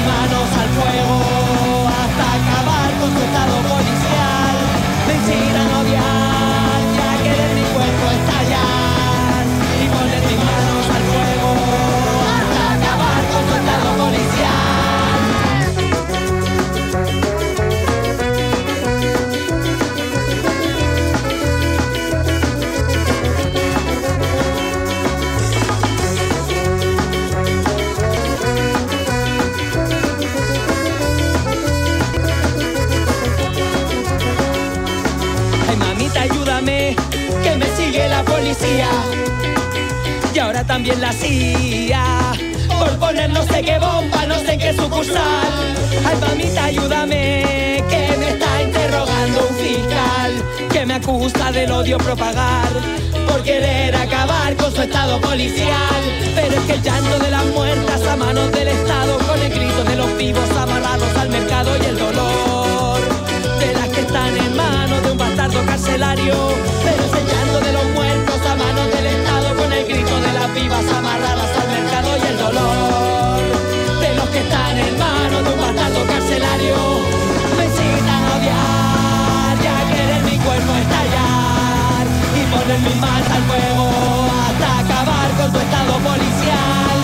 poner y ahora también la CIA por poner no sé qué bomba, no sé qué sucursal. Ay, mamita, ayúdame, que me está interrogando un fiscal que me acusa del odio propagar por querer acabar con su estado policial. Pero es que el llanto de las muertas a manos del Estado, con el grito de los vivos amarrados al mercado y el dolor de las que están en manos de un bastardo carcelario. Pero hermano de un carcelario. Me incitan a odiar y a querer mi cuerpo estallar y poner mis manos al fuego hasta acabar con tu estado policial.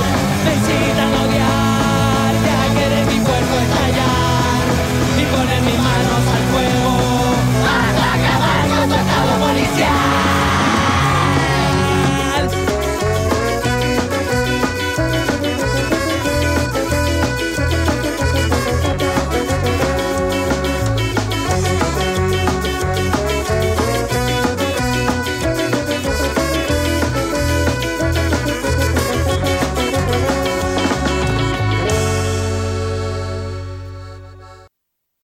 Me incitan a odiar y a querer mi cuerpo estallar y poner mis manos al fuego hasta acabar con tu estado policial.